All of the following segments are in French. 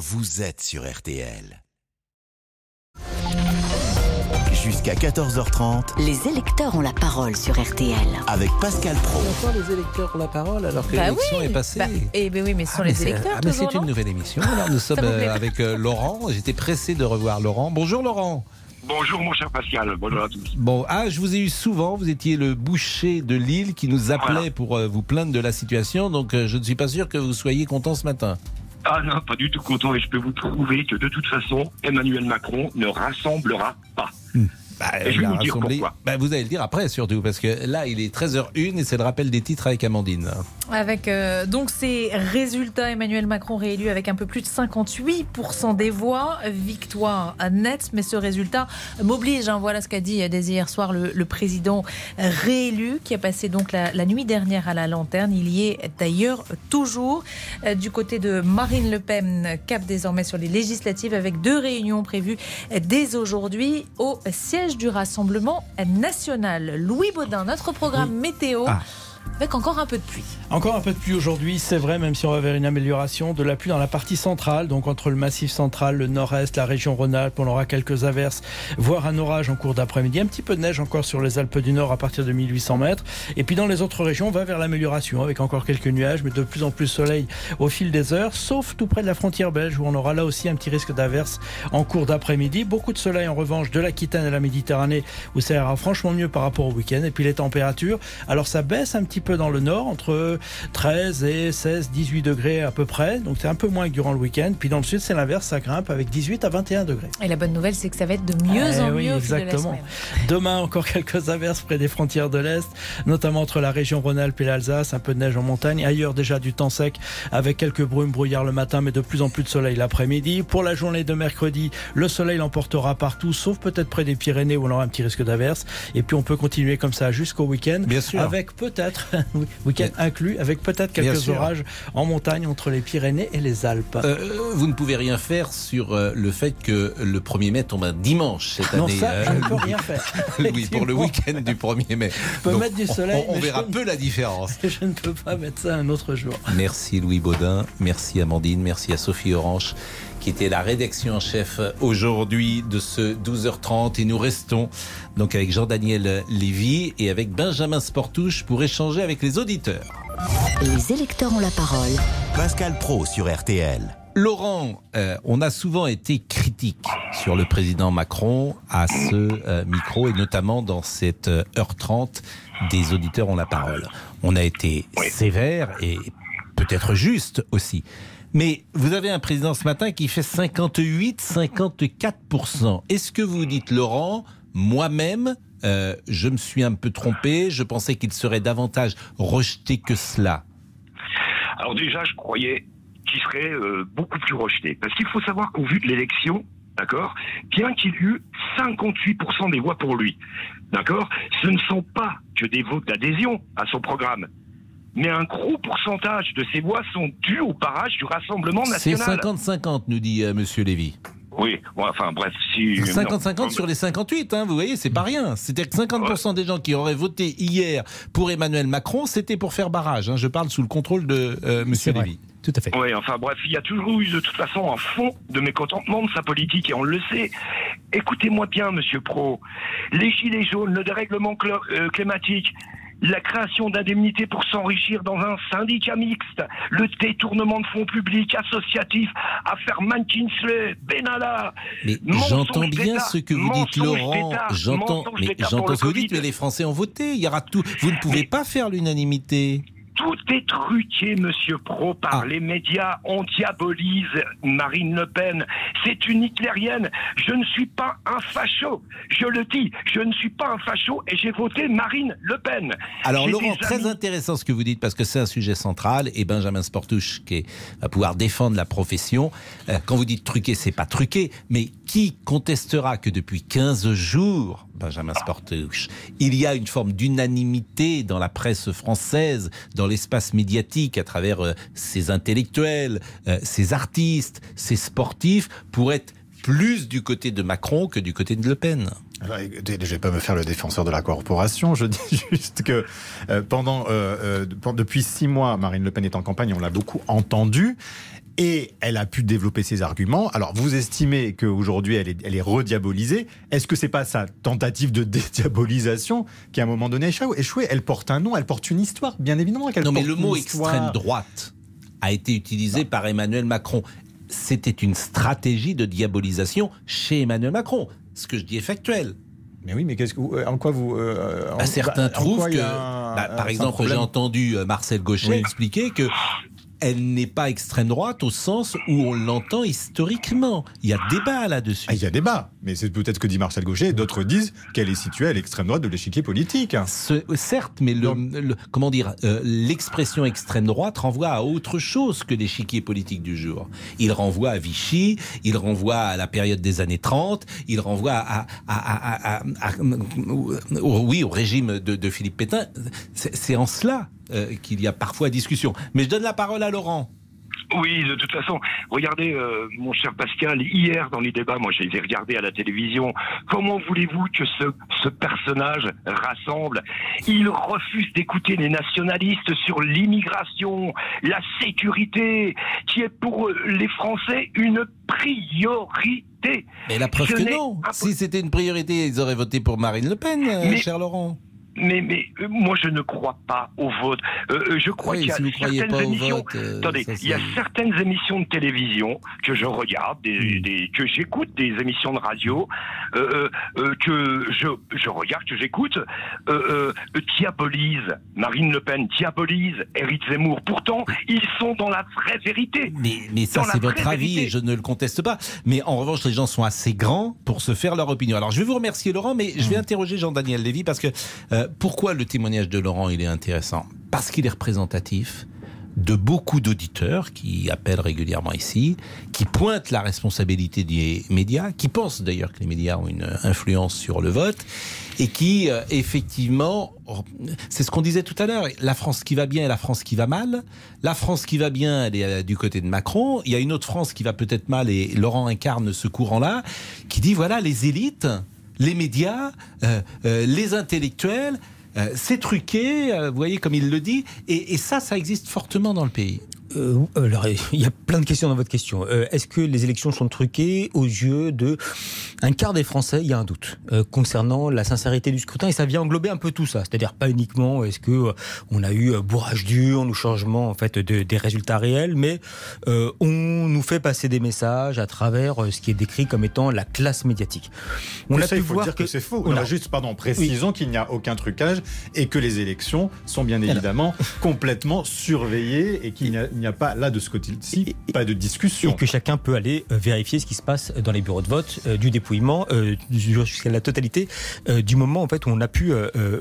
vous êtes sur RTL. Jusqu'à 14h30 Les électeurs ont la parole sur RTL. avec Pascal Pro. Encore les électeurs ont la parole alors que Bah l'élection oui. est passée. Bah, eh ben oui, mais ce sont Ah, les c'est- électeurs ah, mais c'est une nouvelle émission. Alors nous sommes euh, avec euh, Laurent. J'étais pressé de revoir Laurent. Bonjour Laurent. Bonjour mon cher Pascal, bonjour à tous. Bon, ah, je vous ai eu souvent. Vous étiez le boucher de Lille qui nous appelait Voilà. pour euh, vous plaindre de la situation. Donc euh, je ne suis pas sûr que vous soyez content ce matin. Ah non, pas du tout content et je peux vous prouver que de toute façon, Emmanuel Macron ne rassemblera pas. Bah, Et je vais vous dire pourquoi. Bah, vous allez le dire après surtout parce que là il est 13h01 et c'est le rappel des titres avec Amandine. Avec euh, donc ces résultats, Emmanuel Macron réélu avec un peu plus de 58% des voix, victoire nette, mais ce résultat m'oblige. hein. voilà ce qu'a dit dès hier soir le, le président réélu, qui a passé donc la, la nuit dernière à la lanterne. Il y est d'ailleurs toujours Euh, du côté de Marine Le Pen, cap désormais sur les législatives, avec deux réunions prévues dès aujourd'hui au siège du Rassemblement national. Louis Baudin, notre programme météo. Ah. Avec encore un peu de pluie. Encore un peu de pluie aujourd'hui, c'est vrai, même si on va vers une amélioration, de la pluie dans la partie centrale, donc entre le massif central, le nord-est, la région Rhône-Alpes, on aura quelques averses, voire un orage en cours d'après-midi, un petit peu de neige encore sur les Alpes du Nord à partir de 1800 mètres, et puis dans les autres régions, on va vers l'amélioration, avec encore quelques nuages, mais de plus en plus soleil au fil des heures, sauf tout près de la frontière belge, où on aura là aussi un petit risque d'averses en cours d'après-midi. Beaucoup de soleil en revanche de l'Aquitaine à la Méditerranée, où ça ira franchement mieux par rapport au week-end, et puis les températures, alors ça baisse un petit peu dans le nord, entre 13 et 16, 18 degrés à peu près. Donc c'est un peu moins que durant le week-end. Puis dans le sud, c'est l'inverse, ça grimpe avec 18 à 21 degrés. Et la bonne nouvelle, c'est que ça va être de mieux Eh en oui, mieux au fil de la exactement. semaine. Demain, encore quelques averses près des frontières de l'Est, notamment entre la région Rhône-Alpes et l'Alsace, un peu de neige en montagne. Ailleurs, déjà du temps sec avec quelques brumes, brouillards le matin, mais de plus en plus de soleil l'après-midi. Pour la journée de mercredi, le soleil l'emportera partout, sauf peut-être près des Pyrénées où on aura un petit risque d'averse. Et puis on peut continuer comme ça jusqu'au week-end. Bien sûr. Avec peut-être, week-end inclus, avec peut-être quelques orages en montagne entre les Pyrénées et les Alpes. Euh, vous ne pouvez rien faire sur euh, le fait que le 1er mai tombe un dimanche cette non, année. ça, je euh, ne peux rien faire. Oui, pour le week-end du 1er mai. peux Donc, mettre du on- soleil, On, on verra je- peu la différence. Je ne peux pas mettre ça un autre jour. Merci Louis Baudin, merci Amandine, merci à Sophie Orange qui était la rédaction en chef aujourd'hui de ce 12h30 et nous restons donc avec Jean-Daniel Lévy et avec Benjamin Sportouche pour échanger avec les auditeurs. Les électeurs ont la parole Pascal Pro sur RTL. Laurent, euh, on a souvent été critique sur le président Macron à ce euh, micro et notamment dans cette euh, heure 30 des auditeurs ont la parole. On a été sévère et peut-être juste aussi. Mais vous avez un président ce matin qui fait 58-54%. Est-ce que vous dites, Laurent, moi-même, euh, je me suis un peu trompé, je pensais qu'il serait davantage rejeté que cela? Alors déjà, je croyais qu'il serait euh, beaucoup plus rejeté. Parce qu'il faut savoir qu'au vu de l'élection, d'accord, bien qu'il y ait eu 58% des voix pour lui, d'accord, ce ne sont pas que des votes d'adhésion à son programme. Mais un gros pourcentage de ces voix sont dues au barrage du Rassemblement C'est national. 50-50, nous dit euh, Monsieur Lévy. Oui, ouais, enfin bref, si... non. 50-50 sur les 58, hein, vous voyez, c'est pas rien. C'est-à-dire que 50% des gens qui auraient voté hier pour Emmanuel Macron, c'était pour faire barrage. hein. Je parle sous le contrôle de euh, Monsieur. Lévy. Tout à fait. Oui, enfin bref, il y a toujours eu de toute façon un fond de mécontentement de sa politique et on le sait. Écoutez-moi bien, Monsieur Pro. Les gilets jaunes, le dérèglement euh, climatique, la création d'indemnités pour s'enrichir dans un syndicat mixte, le détournement de fonds publics associatifs, affaire McKinsey, Benalla. Mais j'entends bien ce que vous dites, Laurent. J'entends, mais j'entends ce que vous dites, mais les Français ont voté. Il y aura tout. Vous ne pouvez Mais- pas faire l'unanimité. Tout est truqué, Monsieur Pro, par Ah. les médias. On diabolise Marine Le Pen. C'est une hitlérienne. Je ne suis pas un facho. Je le dis, je ne suis pas un facho et j'ai voté Marine Le Pen. Alors Laurent, très intéressant ce que vous dites parce que c'est un sujet central et Benjamin Sportouche qui va pouvoir défendre la profession. Euh, quand vous dites truqué, c'est pas truqué, mais qui contestera que depuis 15 jours, Benjamin Sportouche, il y a une forme d'unanimité dans la presse française, dans l'espace médiatique, à travers euh, ces intellectuels, euh, ces artistes, ces sportifs, pour être plus du côté de Macron que du côté de Le Pen. Écoutez, je vais pas me faire le défenseur de la corporation. Je dis juste que euh, pendant, pen- depuis six mois, Marine Le Pen est en campagne. On l'a beaucoup entendu. Et elle a pu développer ses arguments. Alors, vous estimez qu'aujourd'hui, elle est, elle est rediabolisée. Est-ce que c'est pas sa tentative de dédiabolisation qui, à un moment donné, a échoué? Elle porte un nom, elle porte une histoire, bien évidemment. Non, mais le mot extrême droite a été utilisé par Emmanuel Macron. C'était une stratégie de diabolisation chez Emmanuel Macron. Ce que je dis est factuel. Mais oui, mais qu'est-ce que euh, en quoi vous euh, bah, Certains trouvent que, bah, par exemple, j'ai entendu euh, Marcel Gauchet expliquer que elle n'est pas extrême droite au sens où on l'entend historiquement. Il y a débat là-dessus. Ah, il y a débat, mais c'est peut-être ce que dit Marcel Gaucher. D'autres disent qu'elle est située à l'extrême droite de l'échiquier politique. certes, mais le, comment dire, euh, l'expression extrême droite renvoie à autre chose que l'échiquier politique du jour. Il renvoie à Vichy, il renvoie à la période des années 30, il renvoie à, oui, au régime de, de Philippe Pétain. C'est en cela euh, qu'il y a parfois discussion. Mais je donne la parole à Laurent. Oui, de toute façon, regardez, euh, mon cher Pascal, hier dans les débats, moi je les ai regardés à la télévision, comment voulez-vous que ce, ce personnage rassemble? Il refuse d'écouter les nationalistes sur l'immigration, la sécurité, qui est pour les Français une priorité. Mais la preuve que non. Si c'était une priorité, ils auraient voté pour Marine Le Pen, euh, cher Laurent mais, mais euh, moi, je ne crois pas au vote. Euh, euh je crois qu'il y a certaines émissions. Euh, attendez, il y a certaines émissions de télévision que je regarde, des, hmm. des, que j'écoute, des émissions de radio que je, je regarde, que j'écoute, diabolise Marine Le Pen, diabolise Éric Zemmour. Pourtant, ils sont dans la vraie vérité. Mais, mais ça, c'est votre avis et je ne le conteste pas. Mais en revanche, les gens sont assez grands pour se faire leur opinion. Alors, je vais vous remercier, Laurent, mais je vais hmm. interroger Jean-Daniel Lévy parce que pourquoi le témoignage de Laurent il est intéressant? Parce qu'il est représentatif de beaucoup d'auditeurs qui appellent régulièrement ici, qui pointent la responsabilité des médias, qui pensent d'ailleurs que les médias ont une influence sur le vote, et qui, euh, effectivement, c'est ce qu'on disait tout à l'heure, la France qui va bien et la France qui va mal. La France qui va bien, elle est euh, du côté de Macron. Il y a une autre France qui va peut-être mal, et Laurent incarne ce courant-là, qui dit, voilà, les élites, les médias, euh, euh, les intellectuels. Euh, c'est truqué, vous voyez comme il le dit, et ça, ça existe fortement dans le pays. Euh, alors, il y a plein de questions dans votre question. Euh, est-ce que les élections sont truquées aux yeux de un quart des Français? Il y a un doute euh, concernant la sincérité du scrutin et ça vient englober un peu tout ça. C'est-à-dire pas uniquement est-ce que on a eu bourrage dur ou changement en fait de, des résultats réels, mais on nous fait passer des messages à travers ce qui est décrit comme étant la classe médiatique. On a pu voir que, c'est faux. On a juste, pardon, précisons qu'il n'y a aucun trucage et que les élections sont bien évidemment complètement surveillées et qu'il n'y a il n'y a pas là de ce côté-ci pas de discussion. Et que chacun peut aller euh, vérifier ce qui se passe dans les bureaux de vote, euh, du dépouillement euh, jusqu'à la totalité du moment en fait où on a pu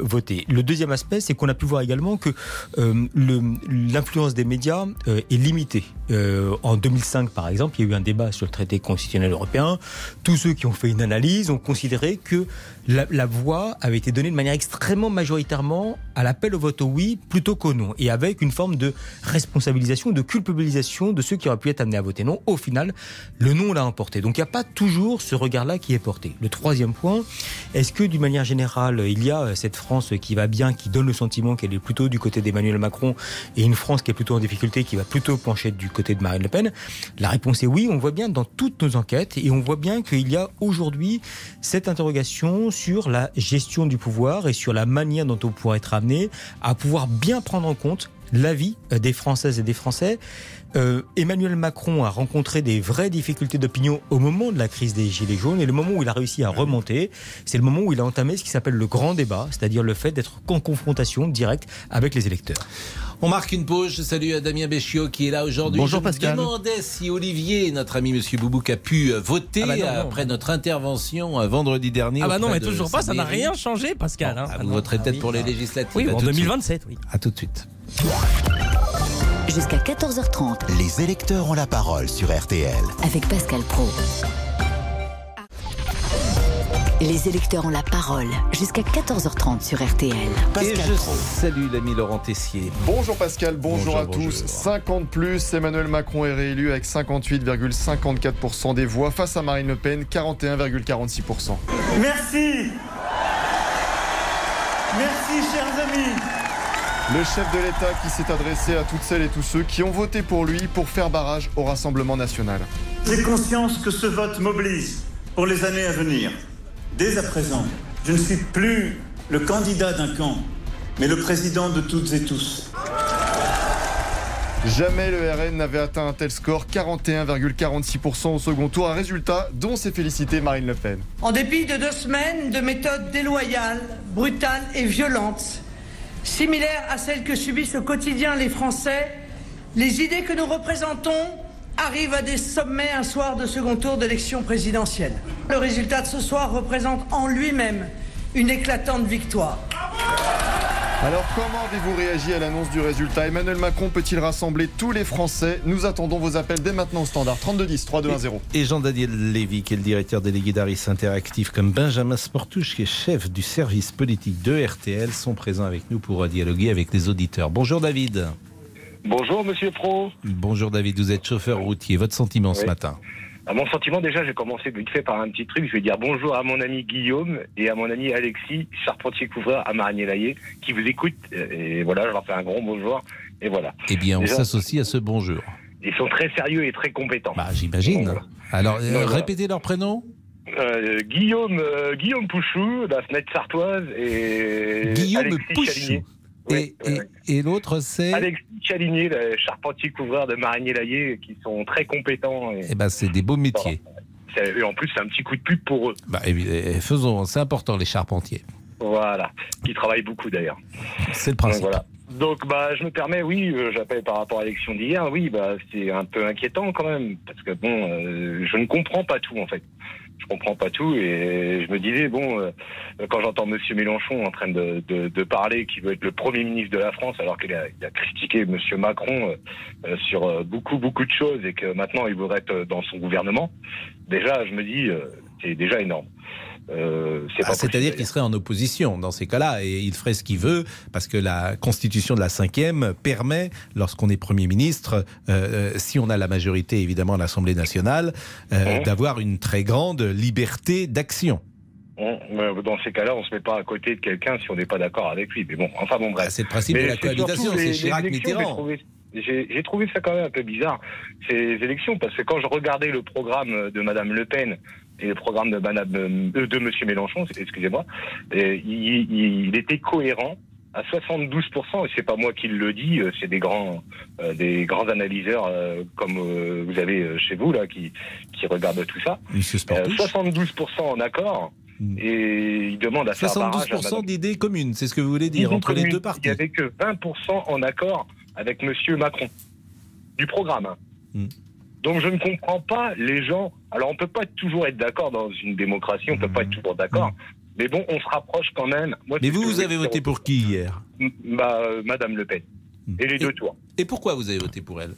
voter. Le deuxième aspect, c'est qu'on a pu voir également que l'influence des médias est limitée. en 2005, par exemple, il y a eu un débat sur le traité constitutionnel européen. Tous ceux qui ont fait une analyse ont considéré que la, voix avait été donnée de manière extrêmement majoritairement à l'appel au vote oui plutôt qu'au non, et avec une forme de responsabilisation de culpabilisation de ceux qui auraient pu être amenés à voter non. Au final, le non l'a emporté. Donc il n'y a pas toujours ce regard-là qui est porté. Le troisième point, est-ce que d'une manière générale, il y a euh, cette France qui va bien, qui donne le sentiment qu'elle est plutôt du côté d'Emmanuel Macron, et une France qui est plutôt en difficulté, qui va plutôt pencher du côté de Marine Le Pen? La réponse est oui. On voit bien dans toutes nos enquêtes, et on voit bien qu'il y a aujourd'hui cette interrogation sur la gestion du pouvoir et sur la manière dont on pourrait être amené à pouvoir bien prendre en compte l'avis euh, des Françaises et des Français. Euh, Emmanuel Macron a rencontré des vraies difficultés d'opinion au moment de la crise des Gilets jaunes et le moment où il a réussi à remonter, c'est le moment où il a entamé ce qui s'appelle le grand débat, c'est-à-dire le fait d'être en confrontation directe avec les électeurs. On marque une pause. Je salue Damien Béchiot qui est là aujourd'hui. Bonjour Je me demandais si Olivier, notre ami Monsieur Boubouk, a pu euh, voter ah bah après notre intervention vendredi dernier. Ah bah non, mais toujours pas. Ça n'a rien changé, Pascal. Hein. vous voterez peut-être pour les législatives. Oui, en 2027. Oui. À tout de suite. Jusqu'à 14h30. Les électeurs ont la parole sur RTL. Avec Pascal Pro. Les électeurs ont la parole jusqu'à 14h30 sur RTL. Pascal Et je salue l'ami Laurent Tessier. Bonjour Pascal, bonjour, à tous. 50 plus, Emmanuel Macron est réélu avec 58,54% des voix face à Marine Le Pen, 41,46%. Merci. Merci chers amis. Le chef de l'État qui s'est adressé à toutes celles et tous ceux qui ont voté pour lui pour faire barrage au Rassemblement national. J'ai conscience que ce vote mobilise pour les années à venir. Dès à présent, je ne suis plus le candidat d'un camp, mais le président de toutes et tous. Jamais le RN n'avait atteint un tel score, 41,46% au second tour, un résultat dont s'est félicité Marine Le Pen. En dépit de deux semaines de méthodes déloyales, brutales et violentes, similaires à celles que subissent au quotidien les Français, les idées que nous représentons arrivent à des sommets un soir de second tour d'élection présidentielle. Le résultat de ce soir représente en lui-même une éclatante victoire. Alors comment avez-vous réagi à l'annonce du résultat Emmanuel Macron peut-il rassembler tous les Français Nous attendons vos appels dès maintenant au standard 3210 3210. Et Jean-Daniel Lévy, qui est le directeur délégué d'Aris Interactif, comme Benjamin Sportouche, qui est chef du service politique de RTL, sont présents avec nous pour dialoguer avec les auditeurs. Bonjour David. Bonjour Monsieur Pro. Bonjour David, vous êtes chauffeur routier. Votre sentiment ce matin à mon sentiment, déjà, j'ai commencé vite fait par un petit truc. Je vais dire bonjour à mon ami Guillaume et à mon ami Alexis, charpentier-couvreur à Marigny-Laillé, qui vous écoutent. Et voilà, je leur fais un grand bonjour. Et voilà. Eh bien, on s'associe à ce bonjour. Ils sont très sérieux et très compétents. Bah, j'imagine. Alors, euh, répétez leur prénom euh, Guillaume, euh, Guillaume Pouchou, la fenêtre sartoise, et Guillaume Alexis Pouchou. Et, et, l'autre, c'est Alexis Chaligné, le charpentier couvreur de Marigny-Laillé, qui sont très compétents. Et... Eh ben, c'est des beaux métiers. Et en plus, c'est un petit coup de pub pour eux. Bah, faisons, c'est important, les charpentiers. Voilà, qui travaillent beaucoup d'ailleurs. C'est le principe. Donc, voilà. Donc, bah, je me permets, oui, euh, j'appelle par rapport à l'élection d'hier, oui, bah, c'est un peu inquiétant quand même, parce que bon, euh, je ne comprends pas tout en fait je comprends pas tout et je me disais bon euh, quand j'entends Monsieur Mélenchon en train de, parler qu'il veut être le premier ministre de la France alors qu'il a, critiqué Monsieur Macron euh, sur euh, beaucoup beaucoup de choses et que maintenant il voudrait être dans son gouvernement déjà je me dis c'est déjà énorme euh, ah, C'est-à-dire qu'il serait en opposition dans ces cas-là et il ferait ce qu'il veut parce que la constitution de la cinquième permet, lorsqu'on est Premier ministre, euh, euh, si on a la majorité évidemment à l'Assemblée nationale, mmh. d'avoir une très grande liberté d'action. Mmh. Dans ces cas-là, on se met pas à côté de quelqu'un si on n'est pas d'accord avec lui. Mais bon, enfin bon, bref. Ah, c'est le principe de la cohabitation, c'est Chirac-Mitterrand. J'ai trouvé ça quand même un peu bizarre, ces élections, parce que quand je regardais le programme de Madame Le Pen et le programme de, Madame, euh, de Monsieur Mélenchon, excusez-moi, il, il, était cohérent à 72%, et c'est pas moi qui le dis, euh, c'est des grands, euh, des grands analyseurs comme vous avez chez vous là, qui, qui regardent tout ça. 72% en accord. Hmm. Et il demande à 72% d'idées communes, c'est ce que vous voulez dire entre les deux parties. Il n'y avait que 20% en accord avec Monsieur Macron du programme. Hein. Donc je ne comprends pas les gens. Alors on peut pas toujours être d'accord dans une démocratie, on peut pas être toujours d'accord. Mais bon, on se rapproche quand même. mais vous, vous avez voté pour qui hier bah, euh, Madame Le Pen. Et les deux tours. Et pourquoi vous avez voté pour elle?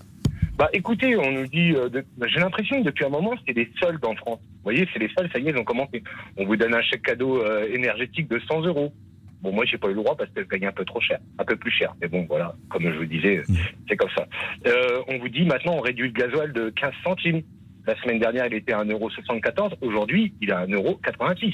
Bah écoutez, on nous dit. Euh, j'ai l'impression que depuis un moment, c'était des soldes en France. Vous voyez, c'est les soldes, ça y est, ils ont commencé. On vous donne un chèque cadeau euh, énergétique de 100 euros. Bon, moi, j'ai pas eu le droit parce que je gagnais un peu trop cher, un peu plus cher. Mais bon, voilà, comme je vous disais, mmh. c'est comme ça. Euh, on vous dit maintenant, on réduit le gasoil de 15 centimes. La semaine dernière, il était à 1,74€. Aujourd'hui, il est à 1,86€.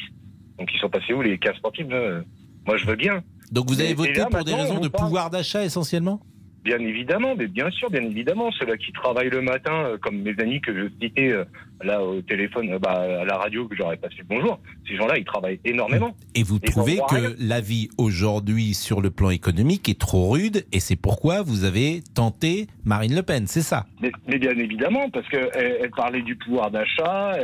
Donc, ils sont passés où les 15 centimes euh, Moi, je veux bien. Donc, vous avez voté pour des raisons de pouvoir d'achat essentiellement? Bien évidemment, mais bien sûr, bien évidemment, ceux-là qui travaillent le matin, euh, comme mes amis que je citais euh, là au téléphone, euh, bah, à la radio, que j'aurais passé le bonjour, ces gens-là, ils travaillent énormément. Et vous trouvez que la vie aujourd'hui sur le plan économique est trop rude, et c'est pourquoi vous avez tenté Marine Le Pen, c'est ça? Mais, bien évidemment, parce qu'elle elle parlait du pouvoir d'achat,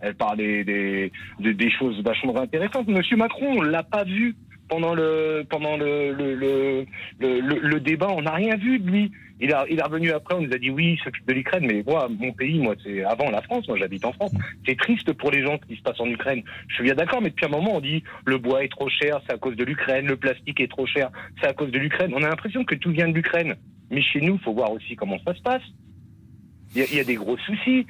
elle, parlait des, des, des, choses vachement intéressantes. Monsieur Macron, on l'a pas vu pendant le pendant le le, le, le, débat, on n'a rien vu de lui. Il, a, il est revenu après, on nous a dit oui, il s'occupe de l'Ukraine, mais moi, mon pays, moi, c'est avant la France, moi j'habite en France. C'est triste pour les gens qui se passent en Ukraine. Je suis bien d'accord, mais depuis un moment, on dit le bois est trop cher, c'est à cause de l'Ukraine, le plastique est trop cher, c'est à cause de l'Ukraine. On a l'impression que tout vient de l'Ukraine. Mais chez nous, faut voir aussi comment ça se passe. Il y a, des gros soucis.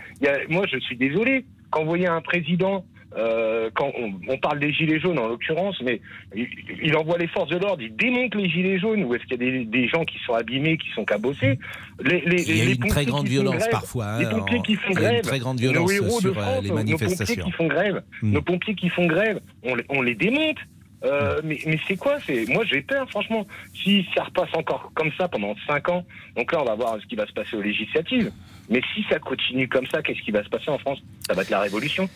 Moi, je suis désolé. Quand vous voyez un président euh, quand on, parle des gilets jaunes en l'occurrence, mais il, envoie les forces de l'ordre, il démonte les gilets jaunes, ou est-ce qu'il y a des, gens qui sont abîmés, qui sont cabossés les, il y a une très grande violence parfois. les hein, pompiers qui font grève. très grande violence sur euh, les manifestations. Nos pompiers qui font grève, hmm. nos pompiers qui font grève, on les, on les démonte. Euh, mais mais c'est quoi? C'est moi j'ai peur franchement. Si ça repasse encore comme ça pendant 5 ans, donc là on va voir ce qui va se passer aux législatives. Mais si ça continue comme ça, qu'est-ce qui va se passer en France? Ça va être la révolution.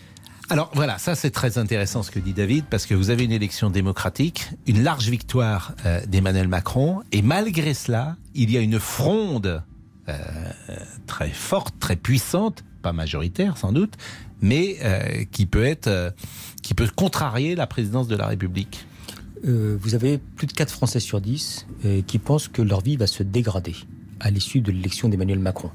Alors voilà, ça c'est très intéressant ce que dit David, parce que vous avez une élection démocratique, une large victoire euh, d'Emmanuel Macron, et malgré cela, il y a une fronde euh, très forte, très puissante, pas majoritaire sans doute, mais euh, qui peut être, qui peut contrarier la présidence de la République. Vous avez plus de 4 Français sur 10 euh, qui pensent que leur vie va se dégrader à l'issue de l'élection d'Emmanuel Macron.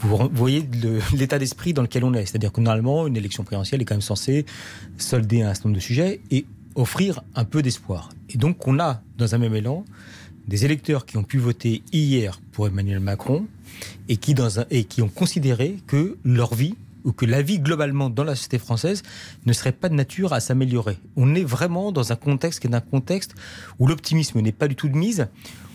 Vous voyez l'état d'esprit dans lequel on est. C'est-à-dire que normalement, une élection présidentielle est quand même censée solder un certain nombre de sujets et offrir un peu d'espoir. Et donc, on a, dans un même élan, des électeurs qui ont pu voter hier pour Emmanuel Macron et qui, ont considéré que leur vie ou que la vie globalement dans la société française ne serait pas de nature à s'améliorer. On est vraiment dans un contexte un contexte où l'optimisme n'est pas du tout de mise.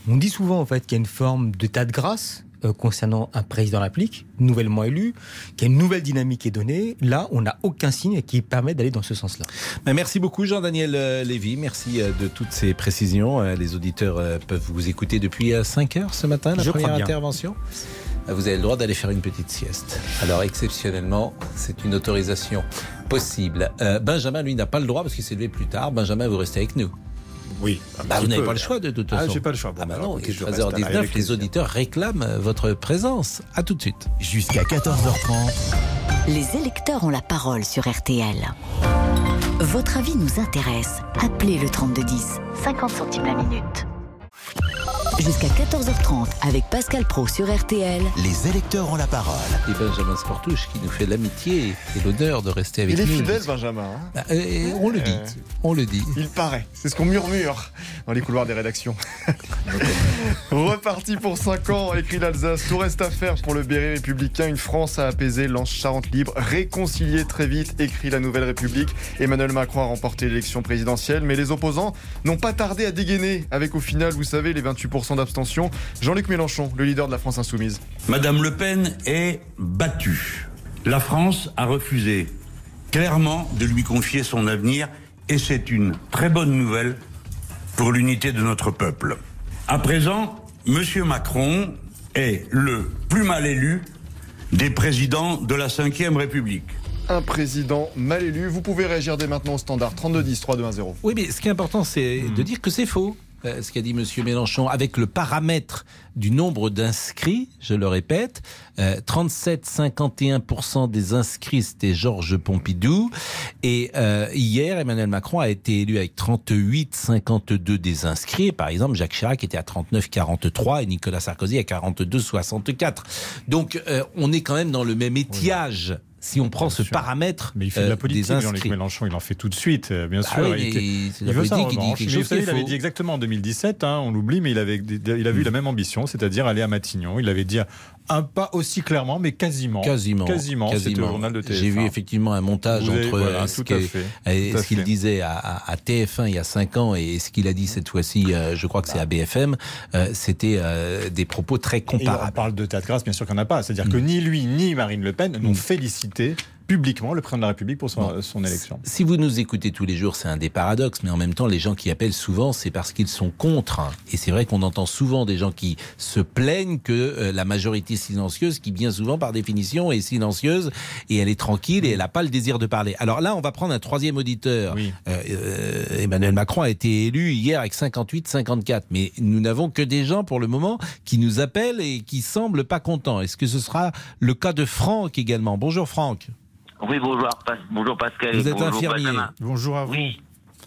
On dit souvent en fait qu'il y a une forme d'état de grâce euh, concernant un président de la République nouvellement élu, qu'il y a une nouvelle dynamique qui est donnée. Là, on n'a aucun signe qui permet d'aller dans ce sens-là. Ben, merci beaucoup Jean-Daniel euh, Lévy, merci euh, de toutes ces précisions. Les auditeurs peuvent vous écouter depuis 5 heures ce matin, la Je première intervention. Euh, Vous avez le droit d'aller faire une petite sieste. Alors exceptionnellement, c'est une autorisation possible. Euh, Benjamin, lui, n'a pas le droit parce qu'il s'est levé plus tard. Benjamin, vous restez avec nous. Oui. Bah, vous n'avez pas le choix de toute Ah, façon. j'ai pas le choix. Bon, Ah bah bah, non, écoutez, il est je reste 13h19, avec les auditeurs réclament votre présence. À tout de suite. Jusqu'à 14h30. Les électeurs ont la parole sur RTL. Votre avis nous intéresse. Appelez le 3210, 50 centimes la minute. Jusqu'à 14h30 avec Pascal Pro sur RTL. Les électeurs ont la parole. Et Benjamin Sportouche qui nous fait l'amitié et l'honneur de rester avec Il est nous. fidèle, Benjamin. hein. Bah, euh, on le dit, Euh, on le dit. Il paraît. C'est ce qu'on murmure dans les couloirs des rédactions. Reparti pour 5 ans, écrit l'Alsace. Tout reste à faire pour le Béret républicain. Une France à apaiser, lance Charente libre, réconcilier très vite, écrit la Nouvelle République. Emmanuel Macron a remporté l'élection présidentielle, mais les opposants n'ont pas tardé à dégainer, avec au final, vous savez, les 28% d'abstention. Jean-Luc Mélenchon, le leader de la France Insoumise. Madame Le Pen est battue. La France a refusé clairement de lui confier son avenir et c'est une très bonne nouvelle pour l'unité de notre peuple. À présent, Monsieur Macron est le plus mal élu des présidents de la Ve République. Un président mal élu. Vous pouvez réagir dès maintenant au standard 3210 3210. Oui, mais ce qui est important, c'est de dire que c'est faux. Euh, ce qu'a dit Monsieur Mélenchon, avec le paramètre du nombre d'inscrits, je le répète, euh, 37-51% des inscrits, c'était Georges Pompidou. Et euh, hier, Emmanuel Macron a été élu avec 38-52 des inscrits. Par exemple, Jacques Chirac était à 39-43 et Nicolas Sarkozy à 42-64. Donc, euh, on est quand même dans le même étiage. Si on prend ce paramètre Mais il fait de euh, la politique, des Jean-Luc inscrits. Mélenchon, il en fait tout de suite, euh, bien Bah sûr. oui, il, veut ça, politique, il dit chose savez, il avait dit exactement en 2017, hein, on l'oublie, mais il avait, il avait eu la même ambition, c'est-à-dire aller à Matignon. Il avait dit un pas aussi clairement, mais quasiment. Quasiment. Quasiment. C'était au journal de TF1. J'ai vu effectivement un montage Vous entre euh, ce qu'il disait à, à- à TF1 il y a 5 ans et ce qu'il a dit cette fois-ci, euh, je crois que c'est à BFM, euh, c'était des propos très Et on comparables. parle de de grâce, bien sûr qu'il n'y en a pas. C'est-à-dire que Mm. ni lui, ni Marine Le Pen n'ont félicité publiquement le président de la République pour son, son élection. Si vous nous écoutez tous les jours, c'est un des paradoxes, mais en même temps, les gens qui appellent souvent, c'est parce qu'ils sont contre. Et c'est vrai qu'on entend souvent des gens qui se plaignent que euh, la majorité silencieuse, qui bien souvent, par définition, est silencieuse et elle est tranquille et elle n'a pas le désir de parler. Alors là, on va prendre un troisième auditeur. Euh, euh, Emmanuel Macron a été élu hier avec 58-54, mais nous n'avons que des gens pour le moment qui nous appellent et qui semblent pas contents. Est-ce que ce sera le cas de Franck également? Bonjour Franck. Oui, bonjour, Pas- bonjour Pascal. Vous et êtes bonjour infirmier. Benjamin. Bonjour à vous. Oui,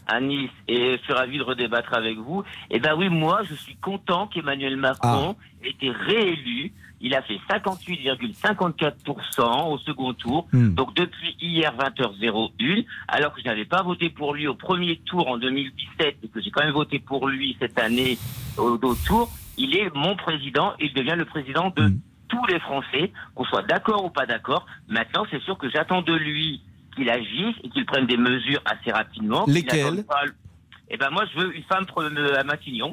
à Nice. Et je suis ravi de redébattre avec vous. Et ben oui, moi, je suis content qu'Emmanuel Macron ait été réélu. Il a fait 58,54% au second tour. Hmm. Donc depuis hier 20h01, alors que je n'avais pas voté pour lui au premier tour en 2017 et que j'ai quand même voté pour lui cette année au au tour, il est mon président. Il devient le président de Hmm. Tous les Français, qu'on soit d'accord ou pas d'accord. Maintenant, c'est sûr que j'attends de lui qu'il agisse et qu'il prenne des mesures assez rapidement. Lesquelles Eh ben moi, je veux une femme euh, à Matignon.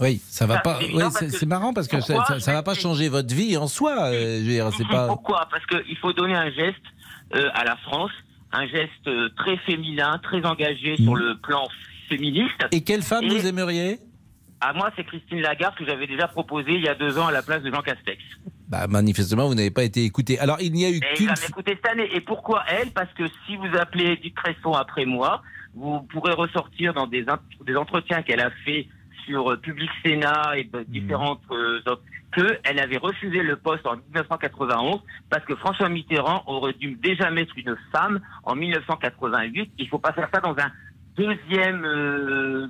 Oui, ça va Ça, pas. c'est oui, marrant parce que ça, Pourquoi ça, ça va pas changer votre vie en soi. euh, je veux dire, c'est pas. Pourquoi? Parce qu'il faut donner un geste euh, à la France, un geste euh, très féminin, très engagé Mm. sur le plan féministe. Et quelle femme Et- vous aimeriez? À moi, c'est Christine Lagarde que j'avais déjà proposée il y a deux ans à la place de Jean Castex. bah, Manifestement, vous n'avez pas été écouté. Alors, il n'y a eu qu'une. m'écouter cette année. Et pourquoi elle? Parce que si vous appelez Edith Cresson après moi, vous pourrez ressortir dans des, des entretiens qu'elle a fait sur euh, Public Sénat et de différentes euh, autres, que elle avait refusé le poste en 1991 parce que François Mitterrand aurait dû déjà mettre une femme en 1988. Il faut pas faire ça dans un deuxième euh,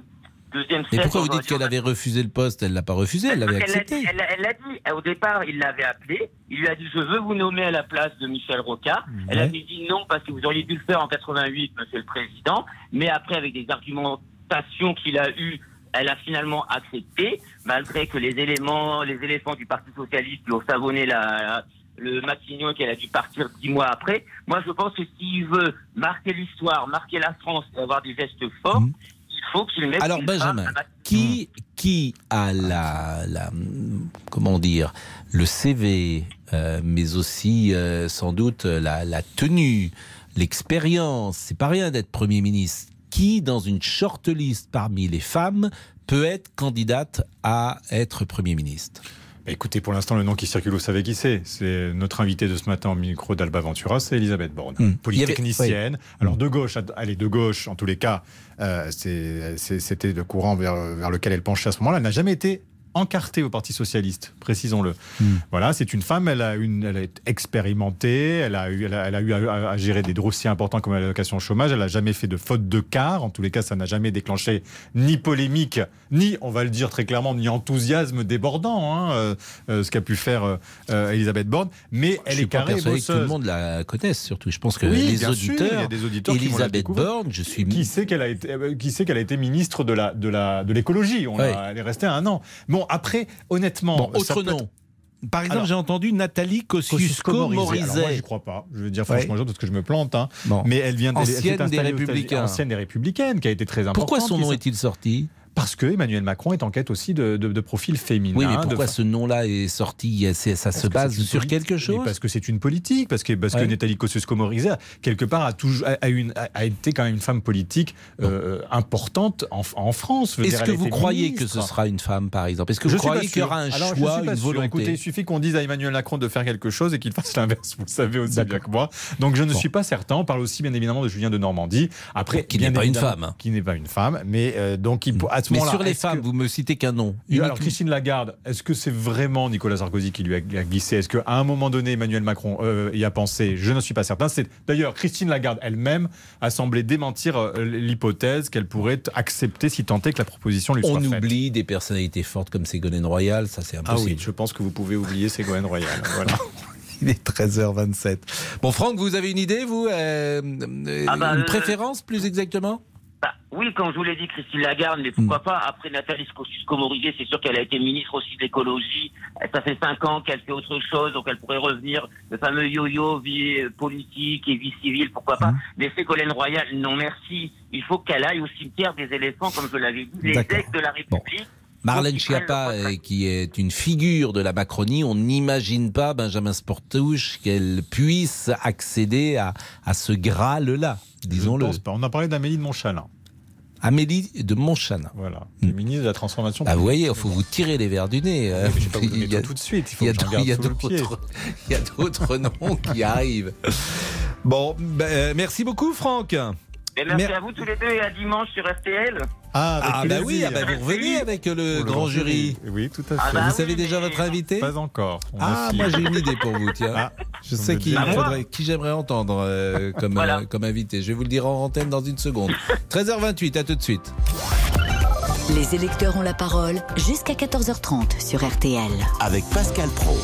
deuxième Mais pourquoi vous dites qu'elle avait refusé le poste? Elle l'a pas refusé, elle l'avait l'a accepté. dit- Elle l'a l'a dit. Au départ, il l'avait appelé. Il lui a dit Je veux vous nommer à la place de Michel Rocard. Elle avait dit non parce que vous auriez dû le faire en 88, Monsieur le Président. Mais après, avec des argumentations qu'il a eues, elle a finalement accepté, malgré que les éléments, les éléphants du Parti socialiste lui ont savonné la, le Matignon et qu'elle a dû partir dix mois après. Moi, je pense que s'il veut marquer l'histoire, marquer la France et avoir des gestes forts, il faut qu'il mette. Alors une Benjamin, femme à la- qui qui a la, la comment dire le CV, euh, mais aussi euh, sans doute la, la tenue, l'expérience. C'est pas rien d'être premier ministre. Qui dans une shortlist parmi les femmes peut être candidate à être premier ministre? Écoutez, pour l'instant, le nom qui circule, vous savez qui c'est C'est notre invité de ce matin au micro d'Alba Ventura, c'est Elisabeth Borne, Hmm. Avait- polytechnicienne. oui. Alors de gauche, elle est de gauche, en tous les cas, euh, c'était le courant vers, vers lequel elle penchait à ce moment-là. Elle n'a jamais été encartée au Parti socialiste, précisons-le. Voilà, c'est une femme, elle a une, elle est expérimentée, elle a eu, elle a, elle a eu à, à gérer des dossiers importants comme l'allocation chômage. Elle n'a jamais fait de faute de quart. En tous les cas, ça n'a jamais déclenché ni polémique, ni, on va le dire très clairement, ni enthousiasme débordant, hein, euh, euh, ce qu'a pu faire euh, Elisabeth Borne. Mais Je elle suis est pas carrée, persuadé que tout le monde la connaisse. Surtout, je pense que Oui, les sûr, auditeurs, il y a des auditeurs Elisabeth. Borne, je suis Qui sait qu'elle a été, qui sait qu'elle a été ministre de la de la de l'écologie? On Ouais. l'a- Elle est restée un an. Bon, après, honnêtement, Bon, autre être- nom. Par exemple, j'ai entendu Nathalie Kosciusko-Morizet. Moi, Kosciusko-Morizet. crois pas. Je veux dire franchement, parce que je me plante. hein. Bon. Mais elle vient elle- elle Ancienne des aux États-Unis- Républicains. Ancienne des Républicaines, qui a été très importante. Pourquoi son nom est-il sorti? Parce que Emmanuel Macron est en quête aussi de, de, de profils féminins. Oui, mais de pourquoi fa- ce nom-là est sorti C'est- Ça se Parce base sur quelque chose Mais Parce que c'est une politique, parce que, parce Ouais. que Nathalie Kosciusko-Morizet, quelque part, a, toujours, a, une, a, été quand même une femme politique euh, importante en, en France. Est-ce que vous croyez que ce sera une femme, par exemple? Est-ce que vous croyez qu'il y aura un Alors, je choix, suis pas une volonté Écoutez, il suffit qu'on dise à Emmanuel Macron de faire quelque chose et qu'il fasse l'inverse. Vous le savez aussi bien que moi. Donc je ne suis pas certain. On parle aussi bien évidemment de Julien de Normandie. Après, Qui n'est pas une femme. hein. Qui n'est pas une femme. Mais euh, donc il, à ce Mais sur les femmes, que- vous me citez qu'un nom. alors Christine Lagarde, est-ce que c'est vraiment Nicolas Sarkozy qui lui a, a glissé? Est-ce qu'à un moment donné, Emmanuel Macron euh, y a pensé? Je ne suis pas certain. C'est d'ailleurs Christine Lagarde elle-même a semblé démentir euh, l'hypothèse qu'elle pourrait accepter si tant est que la proposition lui soit On faite. oublie des personnalités fortes comme Ségolène Royal, ça c'est Ah impossible. oui, je pense que vous pouvez oublier Ségolène Royal. voilà. Il est 13h27. Bon, Franck, vous avez une idée, vous euh, Ah bah, Une préférence, plus exactement? Bah, oui, comme je vous l'ai dit, Christine Lagarde, mais pourquoi pas? Après Nathalie Kosciusko-Morizet, c'est sûr qu'elle a été ministre aussi de l'écologie. Ça fait cinq ans qu'elle fait autre chose, donc elle pourrait revenir. Le fameux yo-yo, vie euh, politique et vie civile, pourquoi pas? Hmm. Mais Ségolène Royal, non merci. Il faut qu'elle aille au cimetière des éléphants, comme je l'avais dit, les de la République. Marlène Schiappa, euh, qui est une figure de la Macronie, on n'imagine pas, Benjamin Sportouche, qu'elle puisse accéder à, à ce Graal-là, disons-le. On a parlé d'Amélie de Montchalin. Amélie de Montchanin. Voilà, qui est ministre de la transformation. Ah, vous voyez, il faut vous tirer les verres du nez. euh, mais je vais pas vous il y a- tout de suite, il faut y a d'autres- le il y a d'autres noms qui arrivent. Bon, ben, euh, merci beaucoup, Franck. Et merci Mer- à vous tous les deux et à dimanche sur RTL. Ah, Ah, bah oui, ah bah vous revenez avec le grand jury. Oui, tout à fait. Ah bah vous oui, savez déjà votre invité Pas encore. On Ah, moi j'ai une idée pour vous, tiens. Ah, je sais qui, faudrait- j'aimerais entendre euh, comme, Voilà. euh, comme invité. Je vais vous le dire en antenne dans une seconde. 13h28, à tout de suite. Les électeurs ont la parole jusqu'à 14h30 sur RTL. Avec Pascal Pro.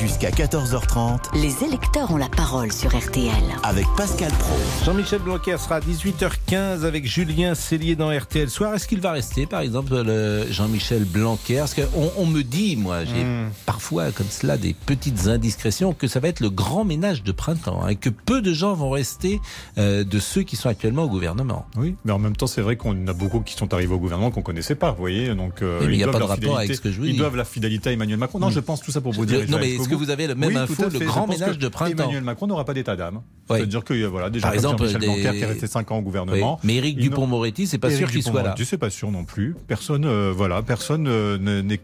Jusqu'à 14h30 Les électeurs ont la parole sur RTL. avec Pascal Pro. Jean-Michel Blanquer sera à 18h15 avec Julien Cellier dans RTL Soir. Est-ce qu'il va rester, par exemple, le Jean-Michel Blanquer? Parce qu'on on me dit, moi, j'ai Hmm. parfois comme cela des petites indiscrétions, que ça va être le grand ménage de printemps hein, et que peu de gens vont rester euh, de ceux qui sont actuellement au gouvernement. Oui, mais en même temps, c'est vrai qu'on a beaucoup qui sont arrivés au gouvernement qu'on connaissait pas, vous voyez. Donc, euh, mais il ils y a pas de leur rapport fidélité- avec ce que je vous ils dis. doivent la fidélité à Emmanuel Macron. Non, je pense tout ça pour vous dire. non, mais ce que vous avez le même Oui, info, le grand ménage que de printemps. Emmanuel Macron n'aura pas d'état d'âme. Oui. C'est-à-dire que euh, voilà, déjà Par exemple, Michel des- Blanquer qui est resté 5 ans au gouvernement. Oui. Mais Éric Dupond-Moretti, c'est pas Éric sûr qu'il soit là. C'est pas sûr non plus. Personne, euh, voilà, personne euh, n'est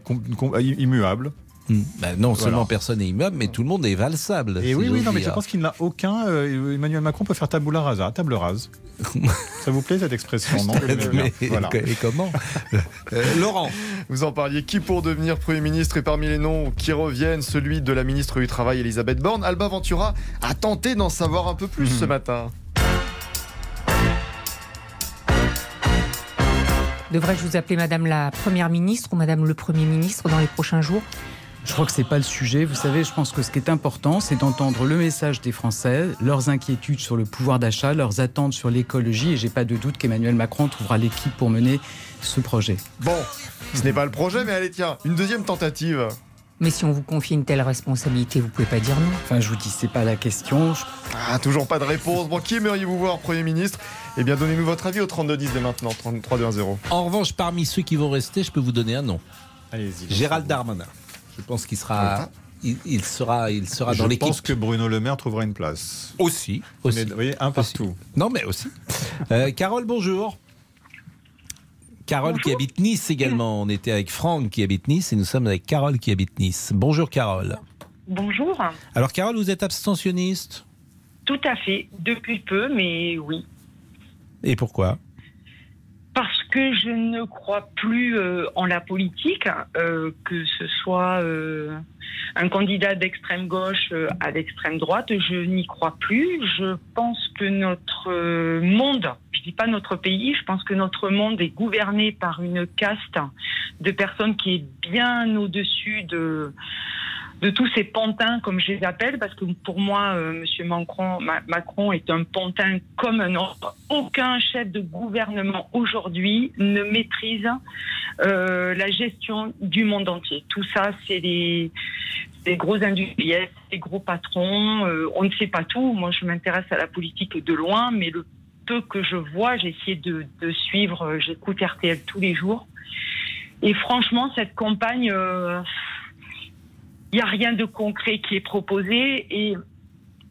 immuable. Hmm. Ben non Voilà. seulement personne n'est immeuble, mais tout le monde est valsable. Et si oui, oui, non, mais je pense qu'il n'a aucun. euh, Emmanuel Macron peut faire tabula rasa, table rase. Ça vous plaît cette expression, non Mais- Voilà. Et comment Euh, Laurent. Vous en parliez. Qui pour devenir Premier ministre Et parmi les noms qui reviennent, celui de la ministre du Travail, Elisabeth Borne. Alba Ventura a tenté d'en savoir un peu plus ce matin. Devrais-je vous appeler Madame la Première ministre ou Madame le Premier ministre dans les prochains jours? Je crois que c'est pas le sujet. Vous savez, je pense que ce qui est important, c'est d'entendre le message des Français, leurs inquiétudes sur le pouvoir d'achat, leurs attentes sur l'écologie. Et j'ai pas de doute qu'Emmanuel Macron trouvera l'équipe pour mener ce projet. Bon, ce n'est pas le projet, mais allez, tiens, une deuxième tentative. Mais si on vous confie une telle responsabilité, vous pouvez pas dire non. Enfin, je vous dis, c'est pas la question. Je- Ah, toujours pas de réponse. Bon, qui aimeriez-vous voir Premier ministre? Eh bien, donnez-nous votre avis au 3210 dès maintenant, 3320. En revanche, parmi ceux qui vont rester, je peux vous donner un nom. Allez-y. Gérald Darmanin. Je pense qu'il sera, il, il sera, il sera Je dans l'équipe. pense que Bruno Le Maire trouvera une place. Aussi, aussi. Mais, vous voyez, un partout. Non, mais aussi. Euh, Carole, bonjour. Carole qui habite Nice également. On était avec Franck qui habite Nice et nous sommes avec Carole qui habite Nice. Bonjour Carole. Bonjour. Alors Carole, vous êtes abstentionniste? Tout à fait, depuis peu, mais oui. Et pourquoi? Parce que je ne crois plus euh, en la politique, euh, que ce soit euh, un candidat d'extrême gauche à l'extrême droite, je n'y crois plus. Je pense que notre monde, je dis pas notre pays, je pense que notre monde est gouverné par une caste de personnes qui est bien au-dessus de de tous ces pantins, comme je les appelle, parce que pour moi, euh, Monsieur Macron, Ma- Macron est un pantin comme un autre. Aucun chef de gouvernement aujourd'hui ne maîtrise euh, la gestion du monde entier. Tout ça, c'est les, les gros industriels, les gros patrons. euh, on ne sait pas tout. Moi, je m'intéresse à la politique de loin, mais le peu que je vois, j'ai essayé de, de suivre. J'écoute RTL tous les jours. Et franchement, cette campagne, euh, il n'y a rien de concret qui est proposé. Et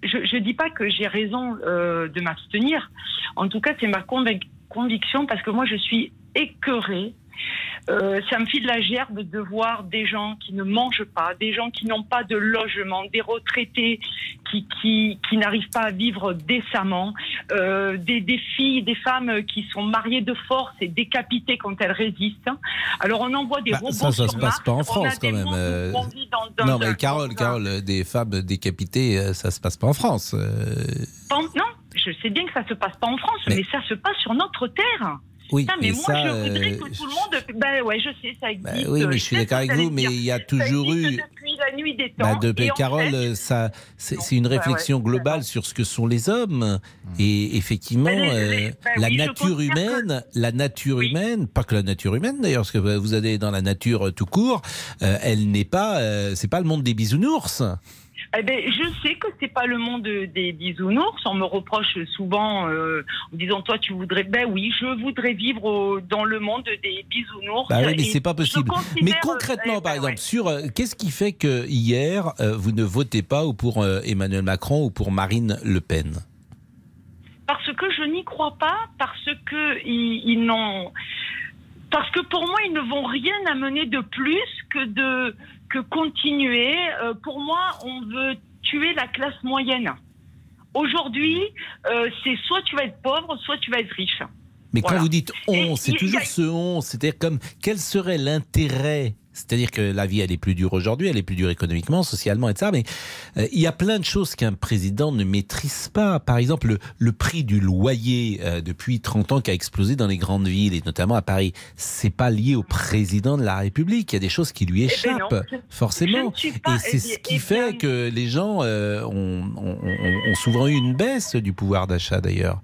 je ne dis pas que j'ai raison euh, de m'abstenir. En tout cas, c'est ma conviction parce que moi, je suis écœurée. Euh, ça me file la gerbe de voir des gens qui ne mangent pas, des gens qui n'ont pas de logement, des retraités qui, qui, qui n'arrivent pas à vivre décemment, euh, des, des filles, des femmes qui sont mariées de force et décapitées quand elles résistent. Alors on envoie des Bah, robots Ça, ça se passe pas en France quand même. euh. dans- dans Non, mais Carole, Carole, des femmes décapitées, ça se passe pas en France. Non, je sais bien que ça se passe pas en France, Mais- mais, ça se passe sur notre terre. Oui, mais moi, ça, je voudrais euh, que tout le monde. Ben ouais, je sais, ça existe. Bah oui, mais je suis d'accord avec vous, mais il y a toujours eu. depuis la nuit des temps. Bah, de Et en Carole, fait, euh, ça, c'est une réflexion ouais, globale sur ce que sont les hommes. Et effectivement, Ben, euh, ben la oui, nature que- humaine, la nature humaine, pas que la nature humaine d'ailleurs, parce que vous allez dans la nature euh, tout court, euh, elle n'est pas, euh, c'est pas le monde des bisounours. Eh ben, je sais que c'est pas le monde des bisounours. On me reproche souvent euh, en disant toi tu voudrais. Ben oui, je voudrais vivre au- dans le monde des bisounours. Bah oui, mais c'est pas possible. Mais concrètement, eh par ben exemple, ouais. sur euh, qu'est-ce qui fait que hier euh, vous ne votez pas ou pour euh, Emmanuel Macron ou pour Marine Le Pen? Parce que je n'y crois pas, parce que ils, ils n'ont, parce que pour moi ils ne vont rien amener de plus que de que continuer. Euh, pour moi, on veut tuer la classe moyenne. Aujourd'hui, euh, c'est soit tu vas être pauvre, soit tu vas être riche. Mais quand vous dites on, c'est toujours a- ce on. C'est-à-dire comme quel serait l'intérêt c'est-à-dire que la vie, elle est plus dure aujourd'hui, elle est plus dure économiquement, socialement, etc. Mais euh, il y a plein de choses qu'un président ne maîtrise pas. Par exemple, le, le prix du loyer euh, depuis 30 ans qui a explosé dans les grandes villes, et notamment à Paris, c'est pas lié au président de la République. Il y a des choses qui lui Eh ben échappent, forcément. et c'est ce qui fait que les gens euh, ont, ont- ont- ont souvent eu une baisse du pouvoir d'achat, d'ailleurs.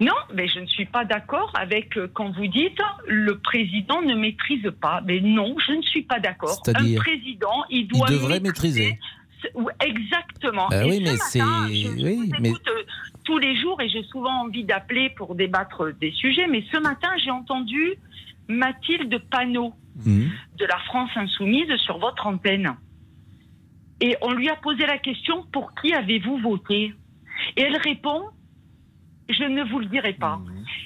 Non, mais je ne suis pas d'accord avec euh, quand vous dites le président ne maîtrise pas. Mais non, je ne suis pas d'accord. Un président, il Il doit devrait maîtriser. Exactement. Et oui, ce mais c'est- oui, mais- écoute euh, tous les jours et j'ai souvent envie d'appeler pour débattre des sujets. Mais ce matin, j'ai entendu Mathilde Panot Mhm. de la France Insoumise sur votre antenne. Et on lui a posé la question pour qui avez-vous voté? Et elle répond je ne vous le dirai pas.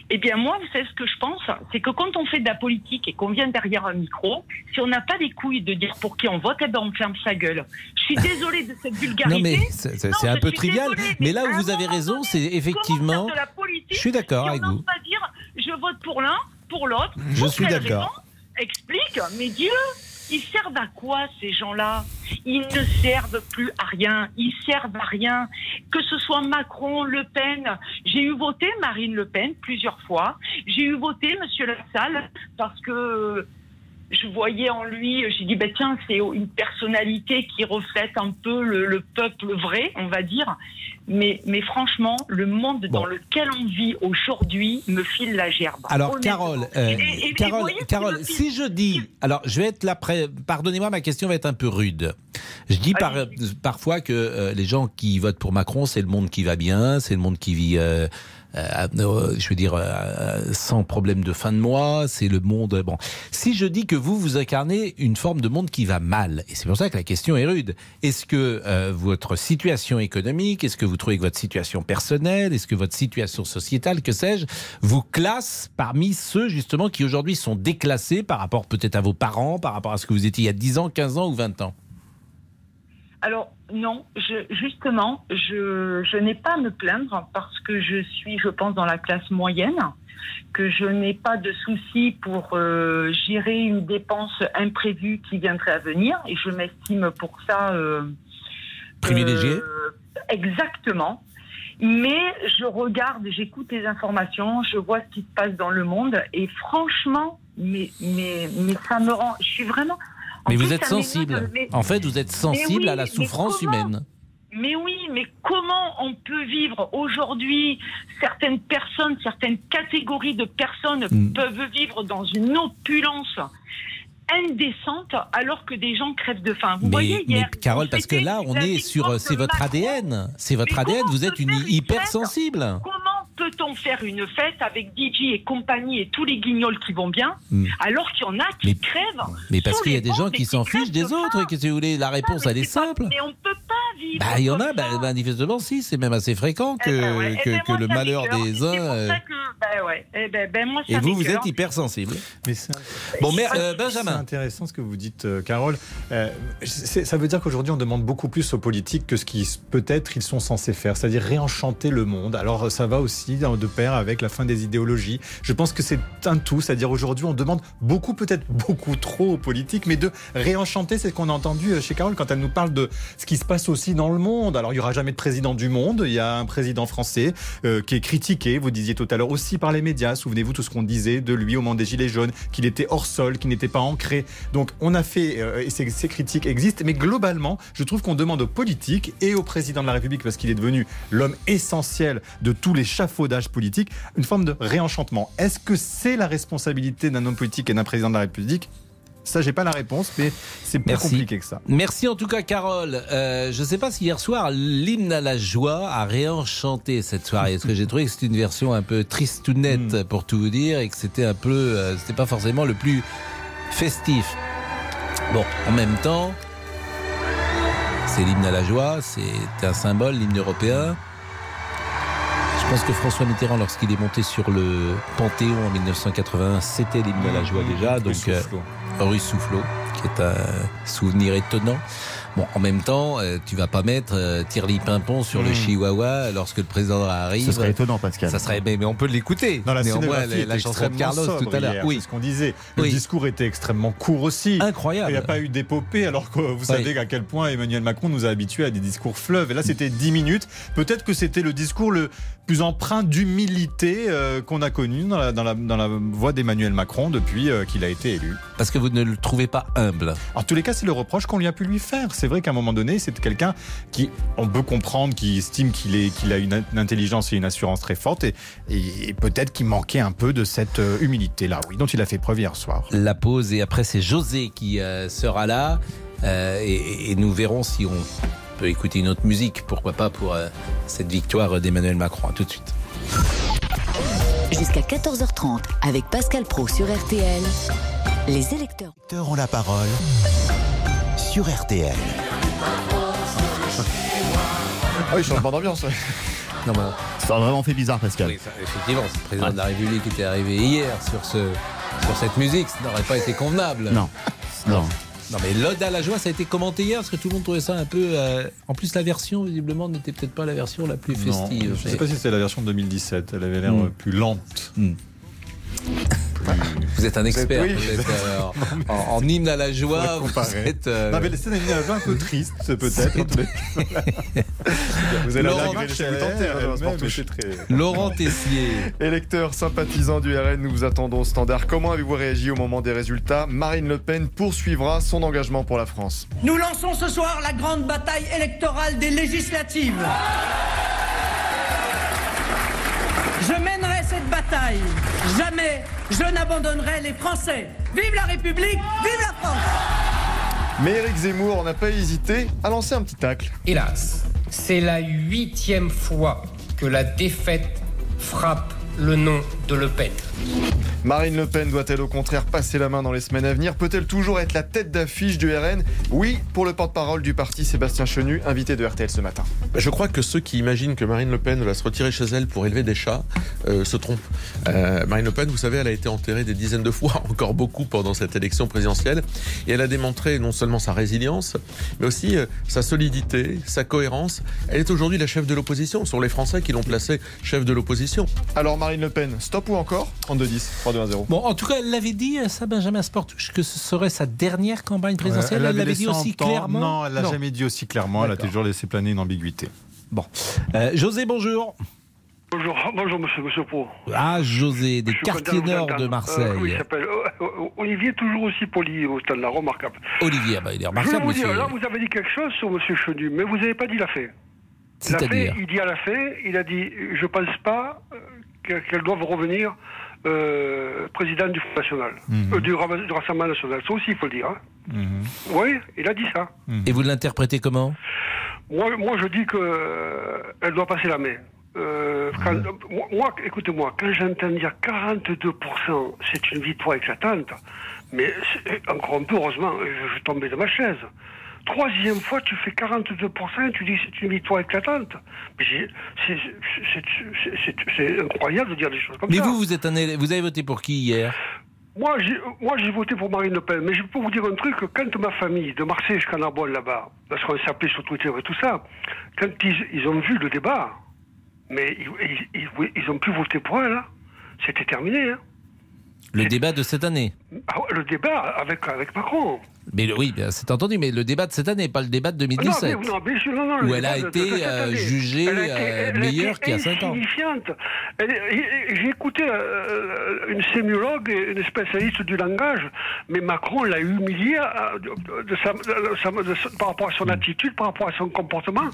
Eh bien, moi, vous savez ce que je pense? C'est que quand on fait de la politique et qu'on vient derrière un micro, si on n'a pas les couilles de dire pour qui on vote, eh ben on ferme sa gueule. Je suis désolée de cette vulgarité. Non, mais c'est un peu trivial. désolée, mais là où vous avez raison, c'est effectivement. de la politique Je suis d'accord si avec vous. pas dire je vote pour l'un, pour l'autre. Je suis d'accord. Explique, mais dis-le. Ils servent à quoi ces gens-là? Ils ne servent plus à rien. Ils servent à rien. Que ce soit Macron, Le Pen. J'ai eu voté Marine Le Pen plusieurs fois. J'ai eu voté Monsieur Lassalle parce que je voyais en lui, j'ai dit, bah, tiens, c'est une personnalité qui reflète un peu le, le peuple vrai, on va dire. Mais, mais franchement, le monde dans lequel on vit aujourd'hui me file la gerbe. Alors. Carole, euh, Et- et- et Carole, si je dis, alors je vais être là, pardonnez-moi, ma question va être un peu rude. Je dis par- parfois que euh, les gens qui votent pour Macron, c'est le monde qui va bien, c'est le monde qui vit, euh, euh, euh, je veux dire, euh, sans problème de fin de mois, c'est le monde. Bon, si je dis que vous vous incarnez une forme de monde qui va mal, et c'est pour ça que la question est rude. Est-ce que votre situation économique, est-ce que vous trouvez que votre situation personnelle, est-ce que votre situation sociétale, que sais-je, vous classe parmi ceux justement qui aujourd'hui sont déclassés par rapport peut-être à vos parents, par rapport à ce que vous étiez il y a 10 ans, 15 ans ou 20 ans? Alors non, je, justement, je, je n'ai pas à me plaindre parce que je suis, je pense, dans la classe moyenne, que je n'ai pas de soucis pour euh, gérer une dépense imprévue qui viendrait à venir et je m'estime pour ça euh, Privilégié euh, exactement. Mais je regarde, j'écoute les informations, je vois ce qui se passe dans le monde et franchement, mais, mais, mais ça me rend. Je suis vraiment. En Mais vous êtes sensible. mais- En fait, vous êtes sensible oui, à la souffrance humaine. mais oui, mais comment on peut vivre aujourd'hui Certaines personnes, certaines catégories de personnes Mm. peuvent vivre dans une opulence indécente alors que des gens crèvent de faim. Vous Mais, voyez mais hier, Carole, parce que là, on est sur, c'est de votre Macron. ADN, c'est votre Mais ADN. Vous êtes une hypersensible. Comment peut-on faire une fête avec DJ et compagnie et tous les guignols qui vont bien Mm. alors qu'il y en a qui Mais- crèvent Mais parce qu'il y a des gens qui s'en fichent des autres. Que vous voulez La réponse, elle est simple. Mais on ne peut pas vivre. Bah, il y en a, bah, manifestement, si, c'est même assez fréquent que, Eh ben ouais. Eh que, ben que moi, le malheur des C'est uns. euh, que, ben ouais. Eh ben, moi, Et vous, vous êtes hypersensible. Mais c'est Bon, mais euh, C'est Benjamin. intéressant ce que vous dites, euh, Carole. Euh, c'est- ça veut dire qu'aujourd'hui, on demande beaucoup plus aux politiques que ce qu'ils peut-être ils sont censés faire, c'est-à-dire réenchanter le monde. Alors, ça va aussi de pair avec la fin des idéologies. Je pense que c'est un tout, c'est-à-dire aujourd'hui, on demande beaucoup, peut-être beaucoup trop aux politiques, mais de réenchanter. C'est ce qu'on a entendu euh, chez Carole quand elle nous parle de ce qui se passe aussi dans le monde. Alors, il y aura jamais de président du monde. Il y a un président français euh, qui est critiqué. Vous disiez tout à l'heure aussi par les médias. Souvenez-vous tout ce qu'on disait de lui au moment des Gilets jaunes, qu'il était hors sol, qu'il n'était pas ancré. Donc, on a fait, euh, et ces, critiques existent, mais globalement, je trouve qu'on demande aux politiques et au président de la République, parce qu'il est devenu l'homme essentiel de tous les chafaudages politiques, une forme de réenchantement. Est-ce que c'est la responsabilité d'un homme politique et d'un président de la République? Ça, j'ai pas la réponse, mais c'est plus Merci. compliqué que ça. Merci en tout cas, Carole. Euh, je ne sais pas si hier soir, l'hymne à la joie a réenchanté cette soirée. Parce que j'ai trouvé que c'était une version un peu tristounette, Hmm. pour tout vous dire, et que c'était un peu. euh, c'était pas forcément le plus festif. Bon, en même temps, c'est l'hymne à la joie, c'est un symbole, l'hymne européen. Je pense que François Mitterrand, lorsqu'il est monté sur le Panthéon en 1981, c'était l'hymne à la joie déjà. Rue Donc, euh, Soufflot. rue Soufflot, qui est un souvenir étonnant. Bon, en même temps, euh, tu vas pas mettre euh, Tirli Pimpon sur le Mm. chihuahua lorsque le président arrive. Ce serait étonnant, Pascal. Ça serait, mais, mais on peut l'écouter. La Néanmoins, la, la chanson de Carlos tout à l'heure. Oui. c'est ce qu'on disait. Le Oui. discours était extrêmement court aussi. Incroyable. Il n'y a pas eu d'épopée, alors que vous savez à quel point Emmanuel Macron nous a habitués à des discours fleuves. Et là, c'était 10 minutes. Peut-être que c'était le discours le plus empreint d'humilité euh, qu'on a connu dans la, dans la, dans la voix d'Emmanuel Macron depuis euh, qu'il a été élu. Parce que vous ne le trouvez pas humble. En tous les cas, c'est le reproche qu'on lui a pu lui faire. C'est vrai qu'à un moment donné, c'est quelqu'un qui, on peut comprendre, qui estime qu'il a une, intelligence et une assurance très forte, et, et- et peut-être qu'il manquait un peu de cette euh, humilité-là, oui, dont il a fait preuve hier soir. La pause et après c'est José qui sera là euh, et, et nous verrons si on peut écouter une autre musique, pourquoi pas pour euh, cette victoire d'Emmanuel Macron. À tout de suite. Jusqu'à 14h30 avec Pascal Pro sur RTL. Les électeurs ont la parole sur RTL. Ah oui, changement d'ambiance. Non, mais- Ça a vraiment fait bizarre, Pascal. Oui, ça, effectivement, si le président de la République était arrivé hier sur, ce, sur cette musique, ça n'aurait pas été convenable. Non. Non. Non, mais l'Ode à la joie, ça a été commenté hier parce que tout le monde trouvait ça un peu. euh, En plus, la version, visiblement, n'était peut-être pas la version la plus Non, festive. je ne sais pas si c'était la version de 2017. Elle avait l'air Hmm. plus lente. Vous êtes un expert, oui. vous êtes, euh, en, en hymne à la joie. Vous êtes, euh, Non, mais c'est une image un peu triste, peut-être. Vous allez Laurent la très- Laurent Tessier. Électeurs sympathisants du RN, nous vous attendons au standard. Comment avez-vous réagi au moment des résultats Marine Le Pen poursuivra son engagement pour la France. Nous lançons ce soir la grande bataille électorale des législatives. Bataille. Jamais je n'abandonnerai les Français. Vive la République, vive la France Mais Éric Zemmour n'a pas hésité à lancer un petit tacle. Hélas, c'est la huitième fois que la défaite frappe le nom de Le Pen. Marine Le Pen doit-elle au contraire passer la main dans les semaines à venir? Peut-elle toujours être la tête d'affiche du RN Oui, pour le porte-parole du parti Sébastien Chenu, invité de RTL ce matin. Je crois que ceux qui imaginent que Marine Le Pen va se retirer chez elle pour élever des chats euh, se trompent. Euh, Marine Le Pen, vous savez, elle a été enterrée des dizaines de fois, encore beaucoup pendant cette élection présidentielle, et elle a démontré non seulement sa résilience, mais aussi euh, sa solidité, sa cohérence. Elle est aujourd'hui la chef de l'opposition. Ce sont les Français qui l'ont placée chef de l'opposition. Alors Marine Le Pen, stop ou encore 32-10, 3-2-1-0. Bon, en tout cas, elle l'avait dit, ça, Benjamin Sportouche, que ce serait sa dernière campagne présidentielle. elle l'avait dit aussi clairement. Non, elle l'a jamais dit aussi clairement. Elle a toujours laissé planer une ambiguïté. Bon. Euh, José, bonjour. Bonjour, bonjour monsieur, monsieur Pro. Ah, José, des Je quartiers nord de entendre. Marseille. Euh, oui, il s'appelle euh, euh, Olivier, toujours aussi poli au stade là, remarquable. Olivier, ah bah, il est Je remarquable, voulais vous dire, là vous avez dit quelque chose sur monsieur Chenu, mais vous n'avez pas dit la fait. La C'est-à-dire il dit à la fait, il a dit, je pense pas euh, qu'elles doivent revenir euh, président du Front National, Mhm. Euh, du, Ra- du Rassemblement National. Ça aussi, il faut le dire. hein. Oui, il a dit ça. Et vous l'interprétez comment? Moi, moi, je dis que euh, elle doit passer la main. Euh, quand- moi- moi, écoutez-moi, quand j'entends dire 42%, c'est une victoire éclatante, mais encore un peu, heureusement, je, je tombais de ma chaise. Troisième fois, tu fais 42%, et tu dis que c'est une victoire éclatante. Mais c'est- incroyable de dire des choses comme Mais ça. vous, vous êtes un élève- vous avez voté pour qui hier? Moi, j'ai, moi, j'ai voté pour Marine Le Pen, mais je peux vous dire un truc, quand ma famille, de Marseille jusqu'à Narbonne là-bas, parce qu'on s'appelait sur Twitter et tout ça, quand ils, ils ont vu le débat, mais ils, ils, ont pu voter pour elle, hein. c'était terminé. hein. Le débat de cette année. Ah le débat avec, avec Macron. Mais le- oui, c'est entendu, mais le débat de cette année, pas le débat de 2017. Ah Non, mais- non, bien sûr, non, non, le où elle a été euh, jugée Elle a été- euh, meilleure qu'il y a 5 ans. J'ai écouté euh, une sémiologue, et une spécialiste du langage, mais Macron l'a humiliée de, de sa- de sa- de sa- par rapport à son attitude, par rapport à son comportement,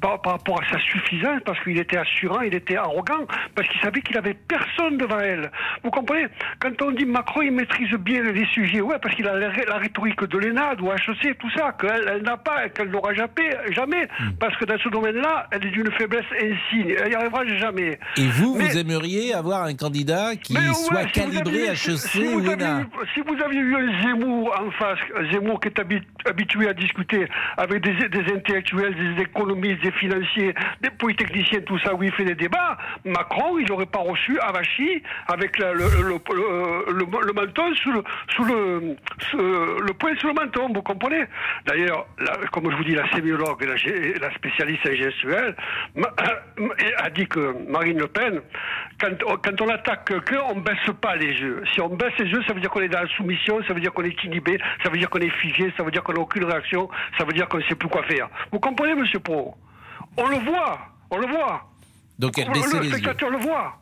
par, par rapport à sa suffisance, parce qu'il était assurant, il était arrogant, parce qu'il savait qu'il avait personne devant elle. Vous comprenez? Quand on dit Macron, il maîtrise bien les sujets, ouais, parce qu'il a la, la rhétorique de l'ENAD ou HEC, tout ça, qu'elle elle n'a pas, qu'elle n'aura jamais, jamais, Mm. parce que dans ce domaine-là, elle est d'une faiblesse insigne, elle n'y arrivera jamais. Et vous, Mais- vous aimeriez avoir un candidat qui ouais, soit si calibré aviez- HEC si ou eu- Si vous aviez eu un Zemmour en face, un Zemmour qui est habi- habitué à discuter avec des, des intellectuels, des économistes, des financiers, des polytechniciens, tout ça, où il fait des débats, Macron, il n'aurait pas reçu Avachi avec la- le, le, le, le- le menton sous le, sous le, sous le poing sur le menton, vous comprenez D'ailleurs, la- comme je vous dis, la sémiologue, la, gé- la spécialiste en gestuelle, a dit que Marine Le Pen, quand, quand on attaque quelqu'un, on baisse pas les yeux. Si on baisse les yeux, ça veut dire qu'on est dans la soumission, ça veut dire qu'on est inhibé, ça veut dire qu'on est figé, ça veut dire qu'on n'a aucune réaction, ça veut dire qu'on ne sait plus quoi faire. Vous comprenez, monsieur Pro? On le voit, on le voit. Donc On- le les yeux. spectateur le voit.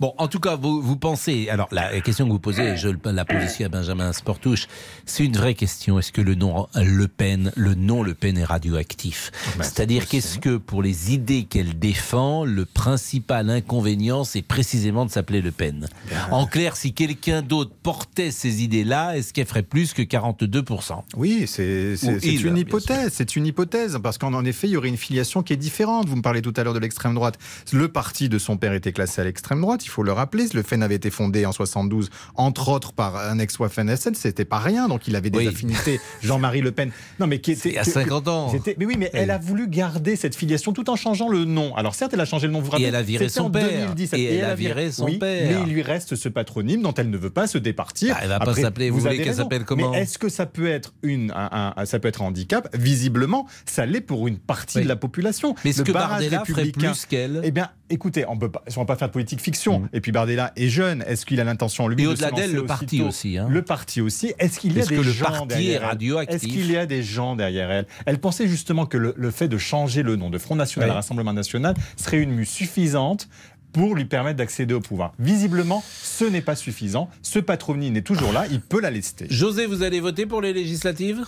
Bon, en tout cas, vous, vous pensez. Alors, la question que vous posez, je la pose aussi à Benjamin Sportouche, c'est une vraie question. Est-ce que le nom Le Pen, le nom Le Pen est radioactif? C'est-à-dire, qu'est-ce que pour les idées qu'elle défend, le principal inconvénient, c'est précisément de s'appeler Le Pen? En clair, si quelqu'un d'autre portait ces idées-là, est-ce qu'elle ferait plus que 42% Oui, c'est une hypothèse. C'est une hypothèse parce qu'en en effet, il y aurait une filiation qui est différente. Vous me parlez tout à l'heure de l'extrême droite. Le parti de son père était classé à l'extrême droite. Il faut le rappeler. Le FEN avait été fondé en 72, entre autres par un ex-Waffen SN, c'était pas rien, donc il avait des Oui. affinités. Jean-Marie Le Pen. Non, mais qui était. Il y a que- 50 ans. Mais oui, mais elle a voulu garder cette filiation tout en changeant le nom. Alors certes, elle a changé le nom, vous rappelez elle a viré son en père. 2017. Et elle a viré son oui, père. Mais il lui reste ce patronyme dont elle ne veut pas se départir. Ah, elle va pas s'appeler- vous voulez qu'elle s'appelle comment Mais est-ce que ça peut être une, un, un- ça peut être un handicap? Visiblement, ça l'est pour une partie Oui. de la population. Mais Le que Bardella ferait plus qu'elle? Eh bien, écoutez, on on va pas faire de politique fiction. Et puis Bardella est jeune. Est-ce qu'il a l'intention lui Mm. Et de au-delà se d'elle, le parti aussi, hein. Le parti aussi. Est-ce qu'il y a Est-ce des que le gens parti derrière est Est-ce qu'il y a des gens derrière elle Elle pensait justement que le, le fait de changer le nom de Front National à. Rassemblement National serait une mue suffisante pour lui permettre d'accéder au pouvoir. Visiblement, ce n'est pas suffisant. Ce patronyme est toujours là. Il peut la lester. José, vous allez voter pour les législatives?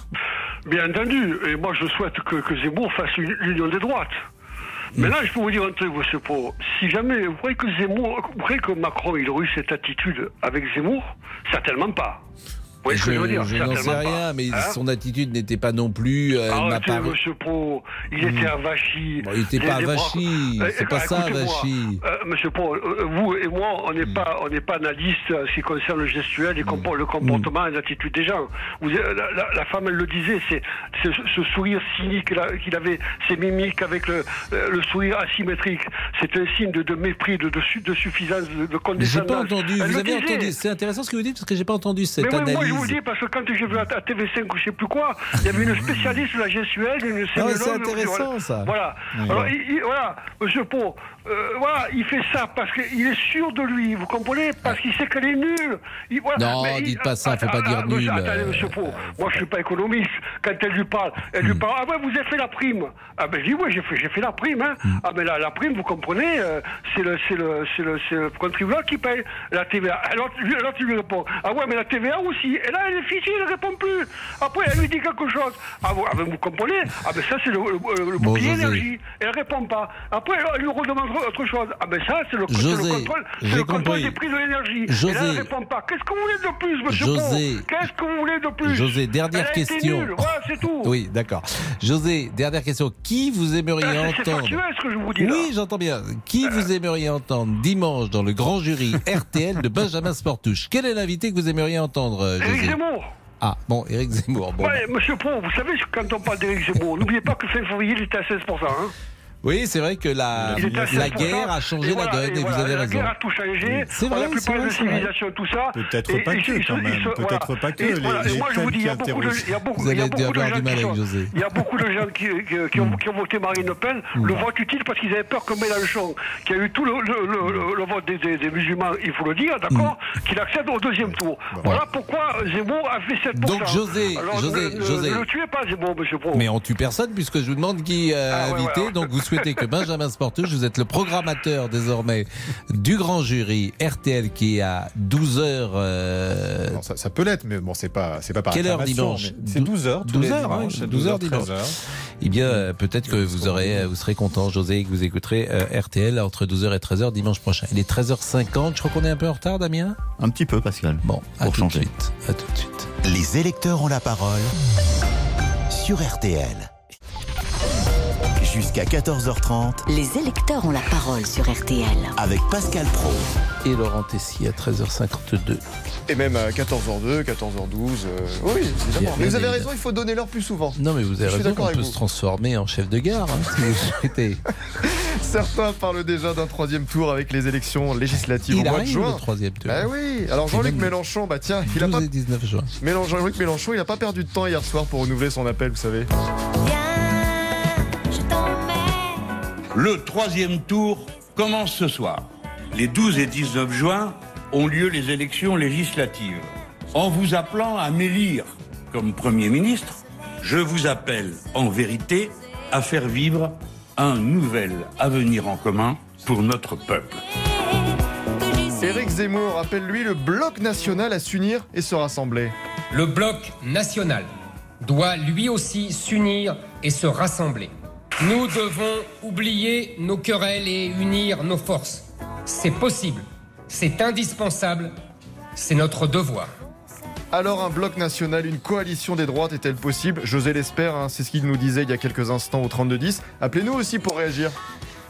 Bien entendu. Et moi, je souhaite que, que Zemmour fasse une union des droites. Mais là, je peux vous dire un truc, monsieur Pau. Si jamais vous croyez que Zemmour, vous croyez que Macron, il aurait eu cette attitude avec Zemmour? Certainement pas. Que je je n'en sais Certainement pas. rien, mais Hein son attitude n'était pas non plus. euh, Arrêtez, pas. monsieur Pro, il était avachi. Bon, il était Les- pas les bras- avachi, Euh, c'est pas ça, écoutez-moi, avachi. euh, monsieur Pro, euh, vous et moi, on Hmm. n'est pas, on n'est pas analyste en ce qui concerne le gestuel, et compo- le comportement et l'attitude des gens. Vous, la, la- la femme, elle le disait, c'est ce, ce sourire cynique qu'il avait, ces mimiques avec le, euh, le sourire asymétrique. C'est un signe de, de mépris, de, de, su- de suffisance, de, J'ai condescendance. pas entendu. Elle Vous avez disait. entendu. C'est intéressant ce que vous dites parce que j'ai pas entendu cette oui, analyse. Vous le dis parce que quand j'ai vu à, à TV5 ou je sais plus quoi, il y avait une spécialiste de la gestuelle, une Ah ouais, c'est intéressant, ça. Voilà. Alors, il, il- voilà, Monsieur Pau, euh, voilà, il fait ça parce qu'il est sûr de lui, vous comprenez? Parce qu'il sait qu'elle est nulle. Il- voilà, Non, mais il- dites pas ça, faut pas Ah, dire ah, monsieur, nul, Attendez, Monsieur Pau, moi je suis pas économiste. Quand elle lui parle, elle Hmm. lui parle, ah ouais, vous avez fait la prime. Ah ben je dis, oui, j'ai fait, fait la prime. Hein. Hmm. Ah mais la, la prime, vous comprenez, euh, c'est le, le, le, contribuable qui paye la TVA. Alors, alors tu lui réponds, ah ouais, mais la TVA aussi. Et là, elle est fichée, elle répond plus. Après, elle lui dit quelque chose. Ah, vous, ah, ben, vous comprenez Ah ben ça, c'est le, Bon, bouclier José. énergie. Elle répond pas. Après, elle lui redemande autre chose. Ah ben ça, c'est le, José, le contrôle, le contrôle des prix de l'énergie. Et José. là, elle répond pas. Qu'est-ce que vous voulez de plus, monsieur José. Qu'est-ce que vous voulez de plus José, dernière Elle a question. Voilà, c'est tout. Oui, d'accord. José, dernière question. Qui vous aimeriez c'est- c'est entendre ce que je vous dis, là. Oui, j'entends bien. Qui vous aimeriez entendre dimanche dans le grand jury RTL de Benjamin Sportouche? Quel est l'invité que vous aimeriez entendre, euh, Éric José? Zemmour. Ah, bon, Éric Zemmour. Bon. Ouais, monsieur Pau, vous savez, quand on parle d'Éric Zemmour, n'oubliez pas que fin février, il était à 16%. Hein. Oui, c'est vrai que la, la 16%, guerre a changé voilà, la donne et, et vous voilà, avez la raison. guerre a tout changé. C'est vrai, a plus c'est parler vrai, de c'est vrai. civilisation, tout ça. Peut-être pas que, quand même. Peut-être voilà. pas que, Et les- voilà, et les moi, je vous dis, il y qui a beaucoup de, interrogent. il y a beaucoup, Vous il y a allez beaucoup de avoir gens du mal qui avec sont- José. Il y a beaucoup de gens qui, qui- qui ont, qui ont voté Marine Le Pen, le vote utile parce qu'ils avaient peur que Mélenchon, qui a eu tout le, vote des, des- des musulmans, il faut le dire, d'accord, Hmm. qu'il accède au deuxième tour. Voilà pourquoi Zemmour a fait 7%. Donc, José, José, José. Ne le tuez pas, Zemmour, monsieur Pro. Mais on tue personne puisque je vous demande qui euh, Ah, ouais, invité. Donc vous souhaitez que Benjamin Sportouche, vous êtes le programmateur désormais du grand jury RTL qui est à 12h. euh, Non, ça, ça peut l'être, mais bon, c'est pas, c'est pas par Quelle heure dimanche C'est 12 heures, tous 12 les heures, dimanches, hein, c'est 12 heures 13 dimanche. Eh bien, euh, peut-être que vous aurez, euh, vous serez content, José, que vous écouterez euh, RTL entre 12h et 13h dimanche prochain. Il est 13h50. Je crois qu'on est un peu en retard, Damien? Un petit peu, Pascal. Bon, à Pour tout changer. de suite. À tout de suite. Les électeurs ont la parole sur RTL. Jusqu'à 14h30 Les électeurs ont la parole sur RTL. avec Pascal Pro. Et Laurent Tessier à 13h52. Et même à 14h02, 14h12. euh, oui, évidemment. Mais vous avez raison, il faut donner l'heure plus souvent. Non, mais vous avez raison, on peut vous. se transformer en chef de gare, hein, si vous souhaitez. Certains parlent déjà d'un troisième tour avec les élections législatives Il au mois de arrive, juin. le troisième tour. Ah oui. Alors Jean-Luc Mélenchon, bah tiens, il a 12 pas. et 19 juin. Mélenchon- Jean-Luc Mélenchon, il a pas perdu de temps hier soir pour renouveler son appel, vous savez. Le troisième tour commence ce soir. Les 12 et 19 juin ont lieu les élections législatives. En vous appelant à m'élire comme Premier ministre, je vous appelle en vérité à faire vivre un nouvel avenir en commun pour notre peuple. Éric Zemmour appelle lui le bloc national à s'unir et se rassembler. Le bloc national doit lui aussi s'unir et se rassembler. Nous devons oublier nos querelles et unir nos forces. C'est possible, c'est indispensable, c'est notre devoir. Alors un bloc national, une coalition des droites est-elle possible? José l'espère, hein, c'est ce qu'il nous disait il y a quelques instants au 3210. Appelez-nous aussi pour réagir.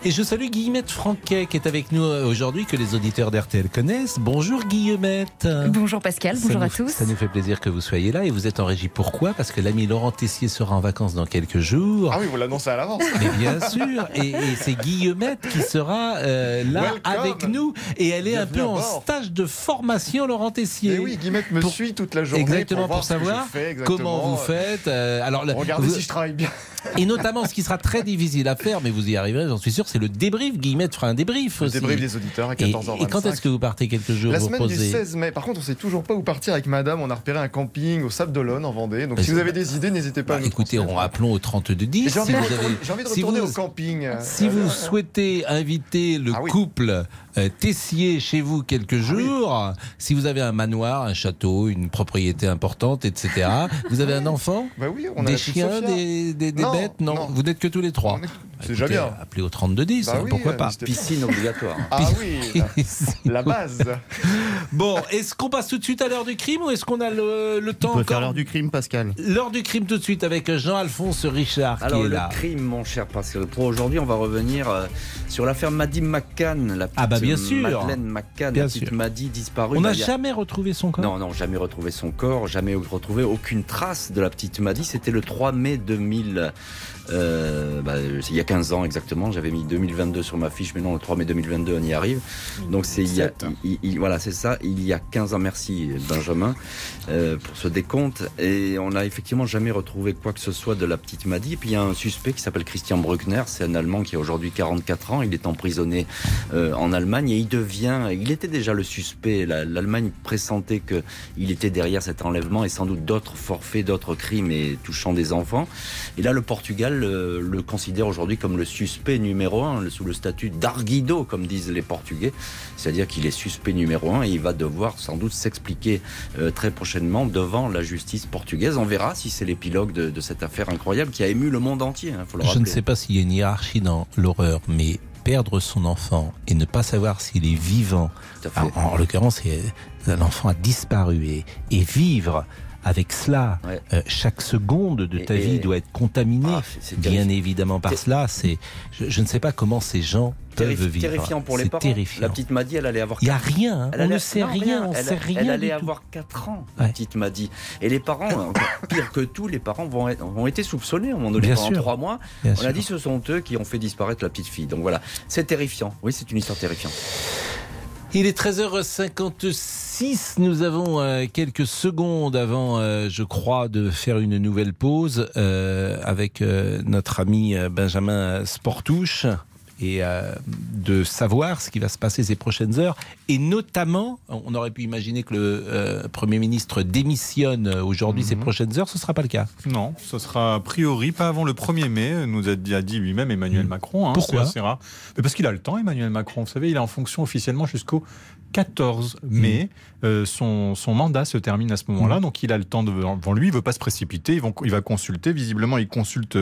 Et je salue Guillemette Franquet qui est avec nous euh, aujourd'hui, que les auditeurs d'RTL connaissent. Bonjour Guillemette. Bonjour Pascal, bonjour nous- à tous. Ça nous fait plaisir que vous soyez là et vous êtes en régie. Pourquoi? Parce que l'ami Laurent Tessier sera en vacances dans quelques jours. Ah oui, vous l'annoncez à l'avance. Mais bien sûr, et, et c'est Guillemette qui sera euh, là Welcome. avec nous. Et elle est un peu en stage de formation, Laurent Tessier. Et oui, Guillemette me suit toute la journée Exactement, pour voir pour, ce que je savoir fais exactement. comment vous faites. euh, alors, Regardez vous- si je travaille bien. Et notamment, ce qui sera très difficile à faire, mais vous y arriverez, j'en suis sûr, c'est le débrief. Guillemette fera un débrief Le aussi. débrief des auditeurs à Et- 14h25. Et, quand est-ce que vous partez quelques jours La semaine du reposer 16 mai. Par contre, on sait toujours pas où partir avec madame. On a repéré un camping au Sable d'Olonne en Vendée. Donc si vous avez des idées, n'hésitez pas à Bah, nous écoutez, on appelons au 3210. J'ai envie, si de retourner- envie de si retourner vous- au camping. Si vous euh, souhaitez inviter le couple euh, Tessier chez vous Ah quelques jours, si vous avez un manoir, un château, une propriété importante, etc., vous avez un enfant? Bah oui, on a Des chiens, Sophia. des, des- des Non, bêtes? Non, non. vous n'êtes que tous les trois. C'est déjà bien. Appelez au 3210, Bah hein, oui, pourquoi euh, pas Piscine obligatoire. Ah oui, la, la base. Bon, est-ce qu'on passe tout de suite à l'heure du crime ou est-ce qu'on a le, le temps On peut faire encore l'heure du crime, Pascal. L'heure du crime tout de suite avec Jean-Alphonse Richard Alors, qui est le là. crime, mon cher Pascal Pro, aujourd'hui, on va revenir euh, sur l'affaire Maddy McCann, la petite Ah bah, bien sûr. Madeleine McCann, Bien la petite sûr. Maddy disparue. On n'a jamais retrouvé son corps Non, non, jamais retrouvé son corps, jamais retrouvé aucune trace de la petite Maddy. C'était le 3 mai 2000, euh, bah, il y a 15 ans exactement. J'avais mis 2022 sur ma fiche, mais non, le 3 mai 2022, on y arrive. Donc c'est il y a, il- il- voilà, c'est ça, il y a 15 ans. Merci Benjamin euh, pour ce décompte. Et on n'a effectivement jamais retrouvé quoi que ce soit de la petite Maddy. Et puis il y a un suspect qui s'appelle Christian Bruckner, c'est un Allemand qui a aujourd'hui 44 ans. Il est emprisonné euh, en Allemagne et il devient, il était déjà le suspect. La- L'Allemagne pressentait que il était derrière cet enlèvement et sans doute d'autres forfaits, d'autres crimes et touchant des enfants. Et là, le Portugal euh, le considère aujourd'hui comme le suspect numéro un, sous le statut d'arguido, comme disent les Portugais. C'est-à-dire qu'il est suspect numéro un et il va devoir sans doute s'expliquer euh, très prochainement devant la justice portugaise. On verra si c'est l'épilogue de, de cette affaire incroyable qui a ému le monde entier. hein, faut le Je ne sais pas s'il y a une hiérarchie dans l'horreur, mais perdre son enfant et ne pas savoir s'il est vivant, en, en l'occurrence, c'est- un enfant a disparu et, et vivre avec cela, euh, chaque seconde de ta Et- vie et- doit être contaminée, Ah, bien évidemment par cela. C'est, je, je ne sais pas comment ces gens peuvent vivre. terrifiant pour les parents. terrifiant. La petite Maddy, elle allait avoir. Il y a quatre- rien, hein. Elle On allait- ne sait non, rien, on Elle, sait rien Elle allait avoir 4 ans, la petite Maddy. Et les parents, pire que tout, les parents vont être- ont été soupçonnés moment donné Bien pendant. 3 mois. Bien on sûr. a dit ce sont eux qui ont fait disparaître la petite fille. Donc voilà, c'est terrifiant. Oui, c'est une histoire terrifiante. Il est 13h56. Nous avons euh, quelques secondes avant, euh, je crois, de faire une nouvelle pause euh, avec notre ami Benjamin Sportouche et euh, de savoir ce qui va se passer ces prochaines heures. Et notamment, on aurait pu imaginer que le euh, Premier ministre démissionne aujourd'hui ces prochaines heures. Ce ne sera pas le cas. Non, ce sera a priori pas avant le 1er mai, nous a dit, lui-même Emmanuel Macron. hein, Pourquoi assez rare. Mais Parce qu'il a le temps, Emmanuel Macron. Vous savez, il est en fonction officiellement jusqu'au 14 mai. Euh, son, son mandat se termine à ce moment-là, donc il a le temps devant lui. Il ne veut pas se précipiter. Il va consulter. Visiblement, il consulte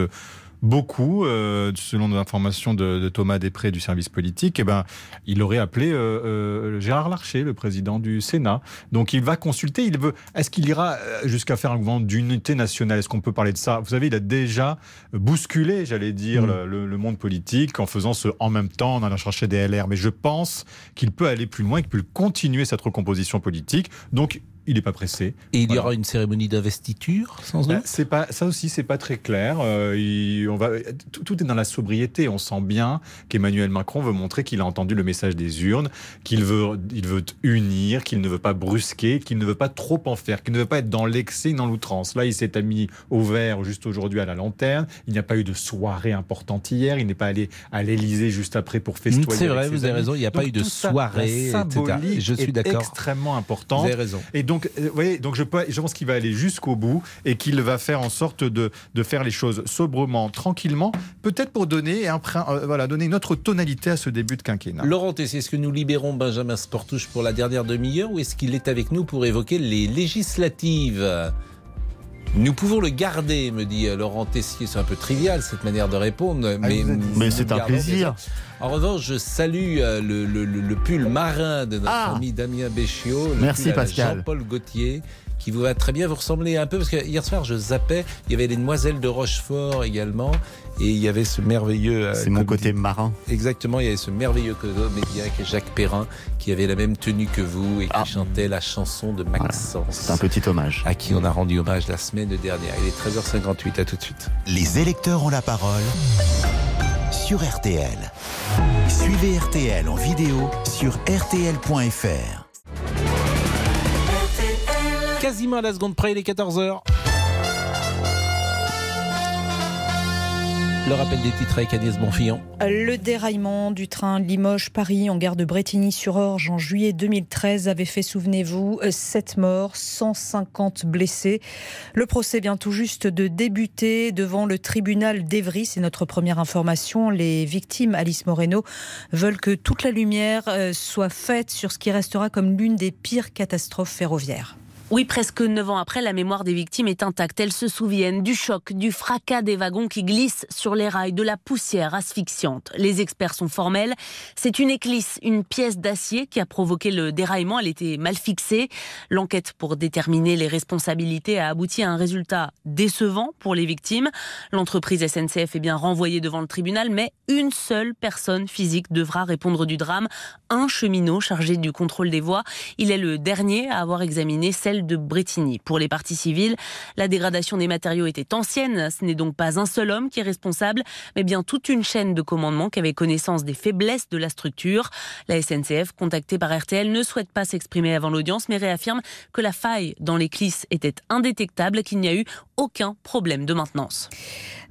beaucoup, euh, selon nos informations de, de Thomas Després du service politique, eh ben, il aurait appelé euh, euh, Gérard Larcher, le président du Sénat. Donc il va consulter, il veut. Est-ce qu'il ira jusqu'à faire un mouvement d'unité nationale? Est-ce qu'on peut parler de ça? Vous savez, il a déjà bousculé, j'allais dire, le, le- le monde politique en faisant ce en même temps, en allant chercher des LR. Mais je pense qu'il peut aller plus loin, qu'il peut continuer cette recomposition politique. Donc il n'est pas pressé. Et il y Voilà. aura une cérémonie d'investiture, sans Ben, doute? c'est pas ça aussi, c'est pas très clair. Euh, il- on va, tout, tout est dans la sobriété. On sent bien qu'Emmanuel Macron veut montrer qu'il a entendu le message des urnes, qu'il veut, il veut unir, qu'il ne veut pas brusquer, qu'il ne veut pas trop en faire, qu'il ne veut pas être dans l'excès, dans l'outrance. Là, il s'est mis au vert juste aujourd'hui à la lanterne. Il n'y a pas eu de soirée importante hier. Il n'est pas allé à l'Élysée juste après pour festoyer. C'est vrai, vous avez raison, il n'y a pas eu de tout ça, soirée, La etc. symbolique Je suis d'accord. extrêmement importante. Vous avez raison. Et donc, euh, vous voyez, donc je, pense qu'il va aller jusqu'au bout et qu'il va faire en sorte de, faire les choses sobrement, tranquillement, peut-être pour donner, un, euh, donner une autre tonalité à ce début de quinquennat. Laurent est-ce que nous libérons Benjamin Sportouche pour la dernière demi-heure ou est-ce qu'il est avec nous pour évoquer les législatives? Nous pouvons le garder, me dit euh, Laurent Tessier. C'est un peu trivial cette manière de répondre, mais, nous Mais c'est un plaisir. En revanche, je salue euh, le, le- le- le pull marin de notre Ah. ami Damien Béchiot. Merci, Pascal. Jean-Paul Gaultier. Qui vous va très bien, vous ressemblez un peu, parce que hier soir je zappais, il y avait les demoiselles de Rochefort également, et il y avait ce merveilleux. euh, C'est mon côté marin. Exactement, il y avait ce merveilleux comédien qui est Jacques Perrin, qui avait la même tenue que vous et qui chantait la chanson de Maxence. C'est un petit hommage. À qui on a rendu hommage la semaine dernière. Il est 13h58, à tout de suite. Les électeurs ont la parole sur RTL. Suivez RTL en vidéo sur rtl.fr. Quasiment à la seconde près, il est 14h. Le rappel des titres avec Agnès Bonfillon. Le déraillement du train Limoges-Paris en gare de Bretigny-sur-Orge en juillet 2013 avait fait, souvenez-vous, 7 morts, 150 blessés. Le procès vient tout juste de débuter devant le tribunal d'Evry. C'est notre première information. Les victimes, Alice Moreno, veulent que toute la lumière euh, soit faite sur ce qui restera comme l'une des pires catastrophes ferroviaires. Oui, presque neuf ans après, la mémoire des victimes est intacte. Elles se souviennent du choc, du fracas des wagons qui glissent sur les rails, de la poussière asphyxiante. Les experts sont formels. C'est une éclisse, une pièce d'acier qui a provoqué le déraillement. Elle était mal fixée. L'enquête pour déterminer les responsabilités a abouti à un résultat décevant pour les victimes. L'entreprise SNCF est bien renvoyée devant le tribunal, mais une seule personne physique devra répondre du drame. Un cheminot chargé du contrôle des voies. Il est le dernier à avoir examiné celle de Bretigny. Pour les parties civiles, la dégradation des matériaux était ancienne. Ce n'est donc pas un seul homme qui est responsable, mais bien toute une chaîne de commandement qui avait connaissance des faiblesses de la structure. La SNCF, contactée par RTL, ne souhaite pas s'exprimer avant l'audience, mais réaffirme que la faille dans l'éclisse était indétectable, qu'il n'y a eu aucun problème de maintenance.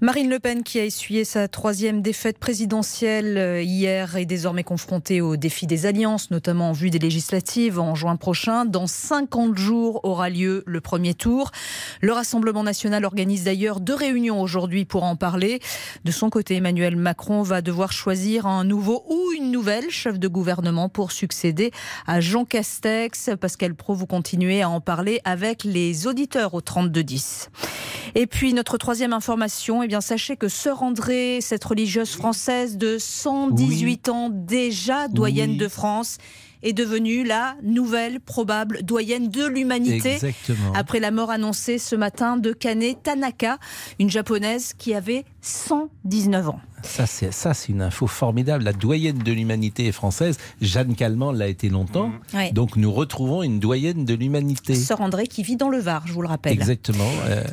Marine Le Pen, qui a essuyé sa troisième défaite présidentielle euh, hier, est désormais confrontée au défi des alliances, notamment en vue des législatives en juin prochain. Dans 50 jours aura lieu le premier tour. Le Rassemblement national organise d'ailleurs deux réunions aujourd'hui pour en parler. De son côté, Emmanuel Macron va devoir choisir un nouveau ou une nouvelle chef de gouvernement pour succéder à Jean Castex. Pascal Pro, vous continuez à en parler avec les auditeurs au 3210. Et puis notre troisième information, eh sachez que Sœur André, cette religieuse française de 118 ans déjà doyenne Oui. de France, est devenue la nouvelle probable doyenne de l'humanité. Après la mort annoncée ce matin de Kane Tanaka, une japonaise qui avait 119 ans. Ça, c'est ça, c'est une info formidable. La doyenne de l'humanité est française. Jeanne Calment l'a été longtemps. Ouais. Donc nous retrouvons une doyenne de l'humanité. Sœur André qui vit dans le Var, je vous le rappelle. Exactement. euh,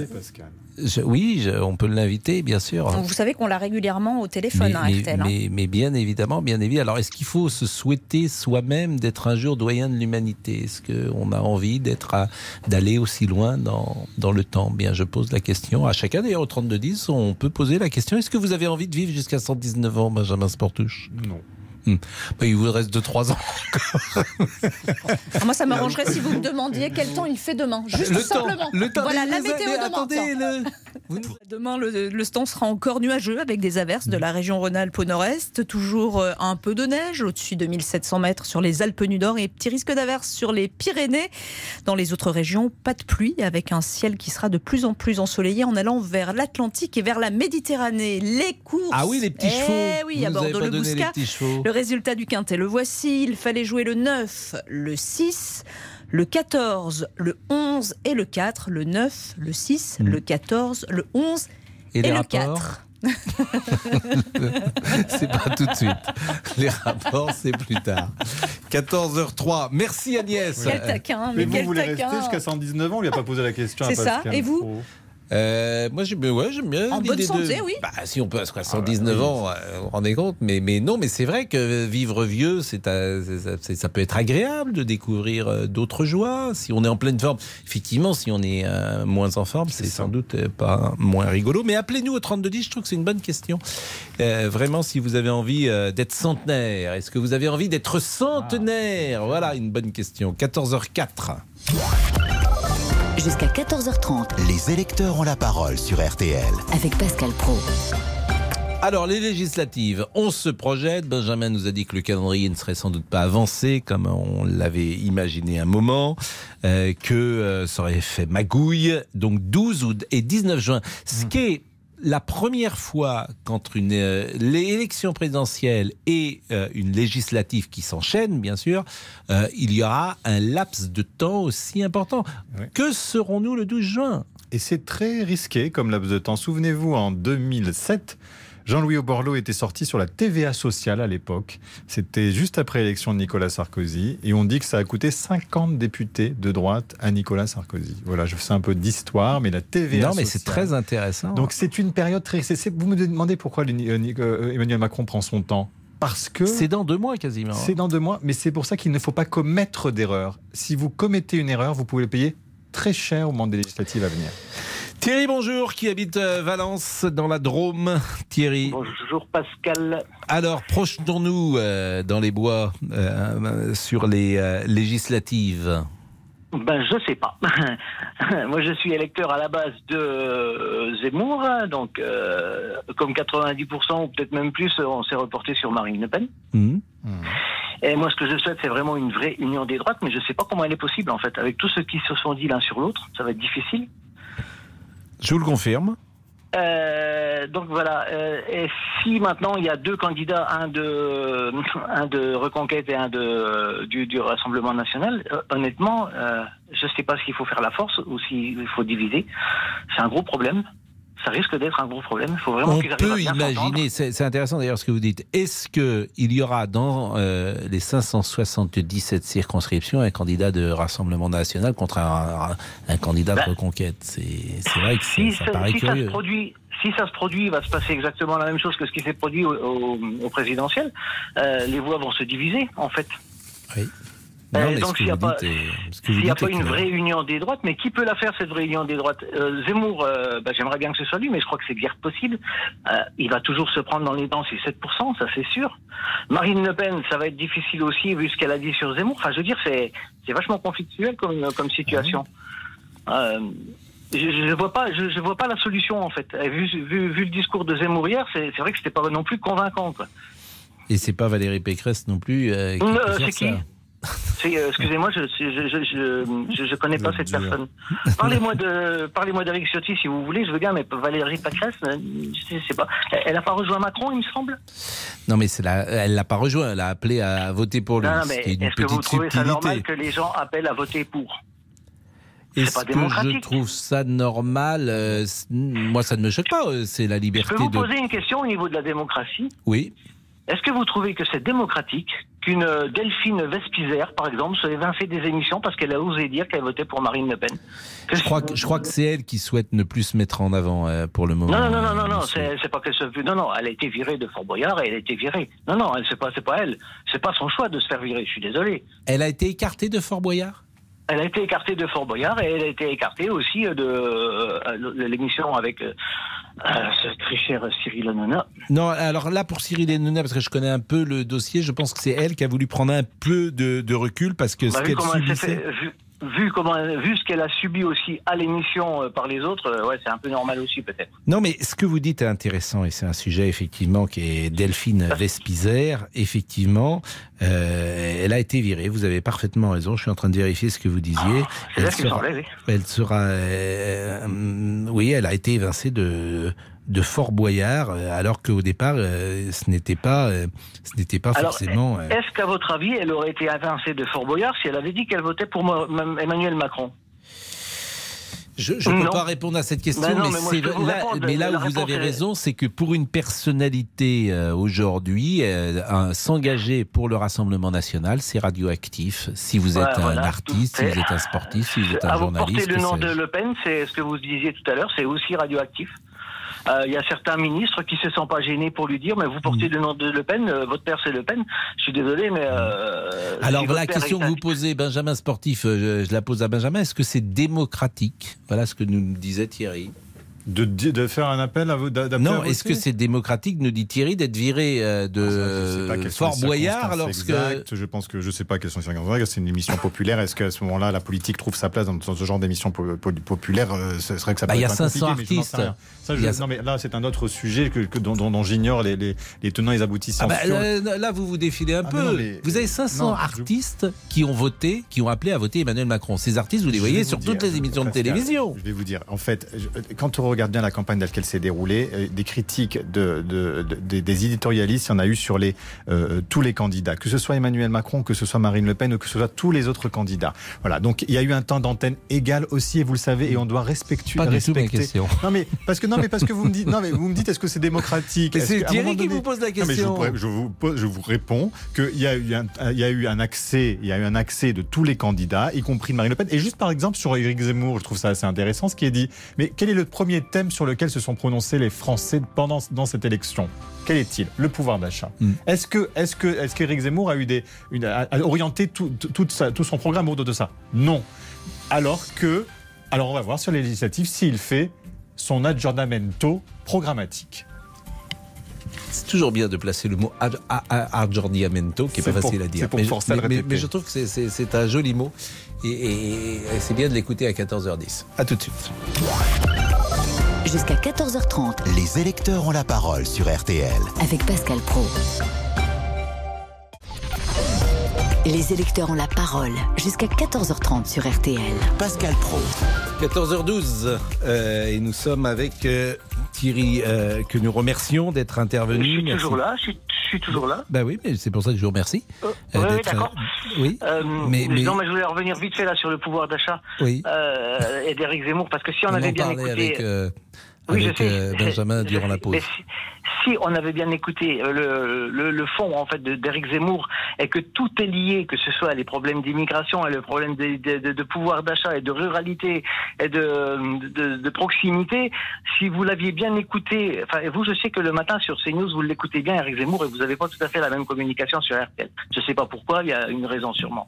je- oui, je- on peut l'inviter, bien sûr. Donc, vous savez qu'on l'a régulièrement au téléphone, hein, mais, RTL, hein. mais- mais bien évidemment, bien évidemment. Alors, est-ce qu'il faut se souhaiter soi-même d'être un jour doyen de l'humanité? Est-ce qu'on a envie d'être à- d'aller aussi loin dans, dans le temps? Bien, je pose la question à chacun. D'ailleurs, au 3210, on peut poser la question est-ce que vous avez envie de vivre jusqu'à 119 ans, Benjamin Sportouche? Non. Hmm. Bah, il vous reste 2-3 ans. Ah, Moi, ça m'arrangerait si vous me demandiez quel temps il fait demain. Juste Le temps, simplement. le temps, voilà, la vous météo demain. attendez, tiens. Demain, le, le temps sera encore nuageux avec des averses de la région Rhône-Alpes au nord-est. Toujours euh, un peu de neige au-dessus de 1700 mètres sur les Alpes du Nord et petit risque d'averses sur les Pyrénées. Dans les autres régions, pas de pluie avec un ciel qui sera de plus en plus ensoleillé en allant vers l'Atlantique et vers la Méditerranée. Les courses. Ah oui, les petits Eh chevaux. oui, à Vous avez Bordeaux le donné les Bouscat. petits chevaux. Le résultat du quintet, le voici. Il fallait jouer le 9, le 6, le 14, le 11 et le 4. Le 9, le 6, Hmm. le 14, le 11 Et et, les le rapports 4. c'est pas tout de suite. Les rapports, c'est plus tard. 14h03. Merci Agnès. Quel taquin, mais Mais vous quel voulez taquin. rester jusqu'à 119 ans On lui a pas posé la question. à C'est ça. Pascal Et vous. Euh, moi, j'aime bien, ouais, j'aime bien. En bonne santé, de... oui. Bah, si on peut à 79 ans, euh, vous vous rendez compte. Mais, mais non, mais c'est vrai que vivre vieux, c'est, ça- peut être agréable de découvrir euh, d'autres joies. Si on est en pleine forme, effectivement, si on est euh, moins en forme, c'est, sans doute pas moins rigolo. Mais appelez-nous au 3210, je trouve que c'est une bonne question. Euh, vraiment, si vous avez envie euh, d'être centenaire, est-ce que vous avez envie d'être centenaire? Voilà une bonne question. 14h04. Jusqu'à 14h30 Les électeurs ont la parole sur RTL. avec Pascal Pro. Alors, les législatives, on se projette. Benjamin nous a dit que le calendrier ne serait sans doute pas avancé comme on l'avait imaginé un moment, euh, que euh, ça aurait fait magouille. Donc 12 août et 19 juin. Ce qui est la première fois qu'entre une euh, l'élection présidentielle et euh, une législative qui s'enchaîne, bien sûr, euh, il y aura un laps de temps aussi important. Que serons-nous le 12 juin? Et c'est très risqué comme laps de temps. Souvenez-vous, en 2007, Jean-Louis Borloo était sorti sur la TVA sociale à l'époque. C'était juste après l'élection de Nicolas Sarkozy. Et on dit que ça a coûté 50 députés de droite à Nicolas Sarkozy. Voilà, je fais un peu d'histoire, mais la TVA Non, mais c'est très intéressant. Donc c'est une période très... Vous me demandez pourquoi euh, euh, Emmanuel Macron prend son temps parce que C'est dans deux mois quasiment. hein. c'est dans deux mois, mais c'est pour ça qu'il ne faut pas commettre d'erreur. Si vous commettez une erreur, vous pouvez le payer très cher au moment des législatives à venir. Thierry, bonjour, qui habite euh, Valence, dans la Drôme. Thierry. Bonjour Pascal. Alors, projetons-nous euh, dans les bois euh, sur les euh, législatives. Ben je sais pas. Moi je suis électeur à la base de Zemmour, hein, donc comme 90% ou peut-être même plus, on s'est reporté sur Marine Le Pen. Mhm. Et moi ce que je souhaite c'est vraiment une vraie union des droites, mais je sais pas comment elle est possible en fait. Avec tous ceux qui se sont dit l'un sur l'autre, ça va être difficile. Je vous le confirme. Euh, donc voilà. euh, si maintenant il y a deux candidats, un de un de Reconquête et un de du, du Rassemblement National, euh, honnêtement, euh, je ne sais pas s'il faut faire la force ou s'il faut diviser. C'est un gros problème. Ça risque d'être un gros problème. Il faut vraiment On arrivent à peut bien imaginer, c'est intéressant d'ailleurs ce que vous dites, est-ce qu'il y aura dans euh, les 577 circonscriptions un candidat de Rassemblement National contre un, un candidat de Reconquête? C'est vrai que Si, ça ça, paraît si ça se produit, si ça se produit, il va se passer exactement la même chose que ce qui s'est produit au, au, au présidentiel. Euh, les voix vont se diviser, en fait. Non, Euh, mais donc s'il n'y a pas, y a une vraie union des droites, mais qui peut la faire cette vraie union des droites? Euh, Zemmour, euh, bah, j'aimerais bien que ce soit lui, mais je crois que c'est guère possible. Euh, il va toujours se prendre dans les dents ces 7%, ça c'est sûr. Marine Le Pen, ça va être difficile aussi vu ce qu'elle a dit sur Zemmour. Enfin, je veux dire, c'est c'est vachement conflictuel comme comme situation. Euh, je, je vois pas, je, je vois pas la solution en fait. Vu, vu, vu le discours de Zemmour hier, c'est c'est vrai que c'était pas non plus convaincant. Quoi. Et c'est pas Valérie Pécresse non plus qui c'est qui? ça? Euh, excusez-moi, je, je, je, je, je, je connais pas cette personne. Parlez-moi de, parlez-moi d'Eric Ciotti si vous voulez, je veux bien, mais Valérie Pécresse, euh, je sais pas. Elle- Elle a pas rejoint Macron, il me semble? Non, mais c'est la, elle l'a pas rejoint. Elle a appelé à voter pour lui. Non, mais est est-ce que vous trouvez ça normal que les gens appellent à voter pour? Est-ce pas que je trouve ça normal Euh, Moi, ça ne me choque pas. euh, C'est la Je liberté peux vous de. poser une question au niveau de la démocratie? Oui. Est-ce que vous trouvez que c'est démocratique qu'une Delphine Vespizer, par exemple, soit évincée des émissions parce qu'elle a osé dire qu'elle votait pour Marine Le Pen Je crois que, je crois que c'est elle qui souhaite ne plus se mettre en avant euh, pour le moment. Non, non, non, non, non, c'est pas qu'elle se Non, non, elle a été virée de Fort Boyard et elle a été virée. Non, non, c'est pas, pas elle. C'est pas son choix de se faire virer. Je suis désolé. Elle a été écartée de Fort Boyard? Elle a été écartée de Fort Boyard et elle a été écartée aussi de euh, l'émission avec euh, euh, ce très cher Cyril Hanouna. Non, alors là, pour Cyril Hanouna, parce que je connais un peu le dossier, je pense que c'est elle qui a voulu prendre un peu de, de recul parce que Bah, ce qu'elle subissait. fait- vu, vu comment, vu ce qu'elle a subi aussi à l'émission euh, par les autres, euh, ouais, c'est un peu normal aussi peut-être. Non, mais ce que vous dites est intéressant et c'est un sujet effectivement qui est Delphine Vespizer. Effectivement, euh, elle a été virée. Vous avez parfaitement raison. Je suis en train de vérifier ce que vous disiez. qu'il me semblait, oui. elle sera, euh, oui, elle a été évincée de de Fort Boyard, euh, alors qu'au départ, euh, ce n'était pas, euh, ce n'était pas Alors, forcément. euh, est-ce qu'à votre avis, elle aurait été évincée de Fort Boyard si elle avait dit qu'elle votait pour Emmanuel Macron? Je ne peux pas répondre à cette question, Ben non, mais, moi, là, mais où vous avez est- raison, c'est que pour une personnalité euh, aujourd'hui, euh, s'engager pour le Rassemblement national, c'est radioactif. Si vous êtes un voilà, artiste, si vous êtes un sportif, si vous êtes un À vous journaliste, le nom de. Le Pen, c'est ce que vous disiez tout à l'heure, c'est aussi radioactif? Euh, Il y a certains ministres qui se sentent pas gênés pour lui dire, mais vous portez Mm. le nom de Le Pen, euh, votre père c'est Le Pen. Je suis désolé, mais euh, Alors si voilà la question est que vous posez, Benjamin Sportif, je, je la pose à Benjamin. Est-ce que c'est démocratique? Voilà ce que nous disait Thierry. De, de faire un appel à vous Non, est-ce que c'est démocratique, nous dit Thierry, d'être viré euh, de pas quelles sont Fort Boyard circonstances lorsque. exactes. Je pense que je sais pas quelles sont les circonstances. C'est une émission populaire. Est-ce qu'à ce moment-là, la politique trouve sa place dans, ce genre d'émission po- po- populaire euh, Ce serait que ça Bah, peut y a être 500 compliqué, mais je n'en sais artistes. Ça, je- a- Non, mais là, c'est un autre sujet que, que- dont, j'ignore les, les- les tenants et les aboutissants. Ah bah, sur- euh, là, vous vous défilez un Ah, peu. non, mais- Vous avez 500 non, je- artistes qui ont voté, qui ont appelé à voter Emmanuel Macron. Ces artistes, vous les voyez sur toutes les émissions de télévision. Je vais vous dire, en fait, quand on regarde regarde bien la campagne telle qu'elle s'est déroulée, euh, des critiques de, de- de- des- éditorialistes, il y en a eu sur les, euh, tous les candidats, que ce soit Emmanuel Macron, que ce soit Marine Le Pen ou que ce soit tous les autres candidats. Voilà, donc il y a eu un temps d'antenne égal aussi, et vous le savez, et on doit respecter. Pas du tout respecter. question. Non mais parce que non mais parce que vous me dites non mais vous me dites est-ce que c'est démocratique? Est-ce c'est Thierry moment qui donné- vous pose la Non, mais je vous question. je vous, je vous réponds qu'il y a eu un, il y a eu un accès, il y a eu un accès de tous les candidats, y compris de Marine Le Pen. Et juste par exemple sur Éric Zemmour, je trouve ça assez intéressant ce qui est dit. Mais quel est le premier thème sur lequel se sont prononcés les Français pendant dans cette élection Quel est-il? Le pouvoir d'achat. Hmm. Est-ce que est-ce que est-ce qu'Éric Zemmour a eu des une, a, a orienté tout, tout, toute sa- tout son programme autour de ça? Non. Alors que alors on va voir sur les législatives s'il fait son aggiornamento programmatique. C'est toujours bien de placer le mot ad- a- a- aggiornamento, qui est pas pour- facile à dire. mais, mais- mais- je trouve que c'est un joli mot et, et- et c'est bien de l'écouter à 14h10. À tout de suite. Jusqu'à 14h30 Les électeurs ont la parole sur RTL. avec Pascal Pro. Les électeurs ont la parole jusqu'à 14h30 sur RTL. Pascal Pro. 14h12 euh, et nous sommes avec euh, Thierry euh, que nous remercions d'être intervenu. Je suis Merci. toujours là, je suis, je suis toujours là. Bah oui, mais c'est pour ça que je vous remercie. Euh, euh, oui, d'accord. euh, oui, Euh, mais, mais Non, mais je voulais revenir vite fait là sur le pouvoir d'achat Oui. euh, et d'Éric Zemmour, parce que si on, on avait en bien écouté... avec, euh, Oui, avec sais. euh, Benjamin durant la pause. Si, si on avait bien écouté euh, le, le, le fond en fait d'Éric Zemmour et que tout est lié, que ce soit les problèmes d'immigration et le problème de, de- de- de pouvoir d'achat et de ruralité et de, proximité, si vous l'aviez bien écouté, enfin vous je sais que le matin sur CNews vous l'écoutez bien Éric Zemmour et vous n'avez pas tout à fait la même communication sur RTL. Je ne sais pas pourquoi, il y a une raison sûrement.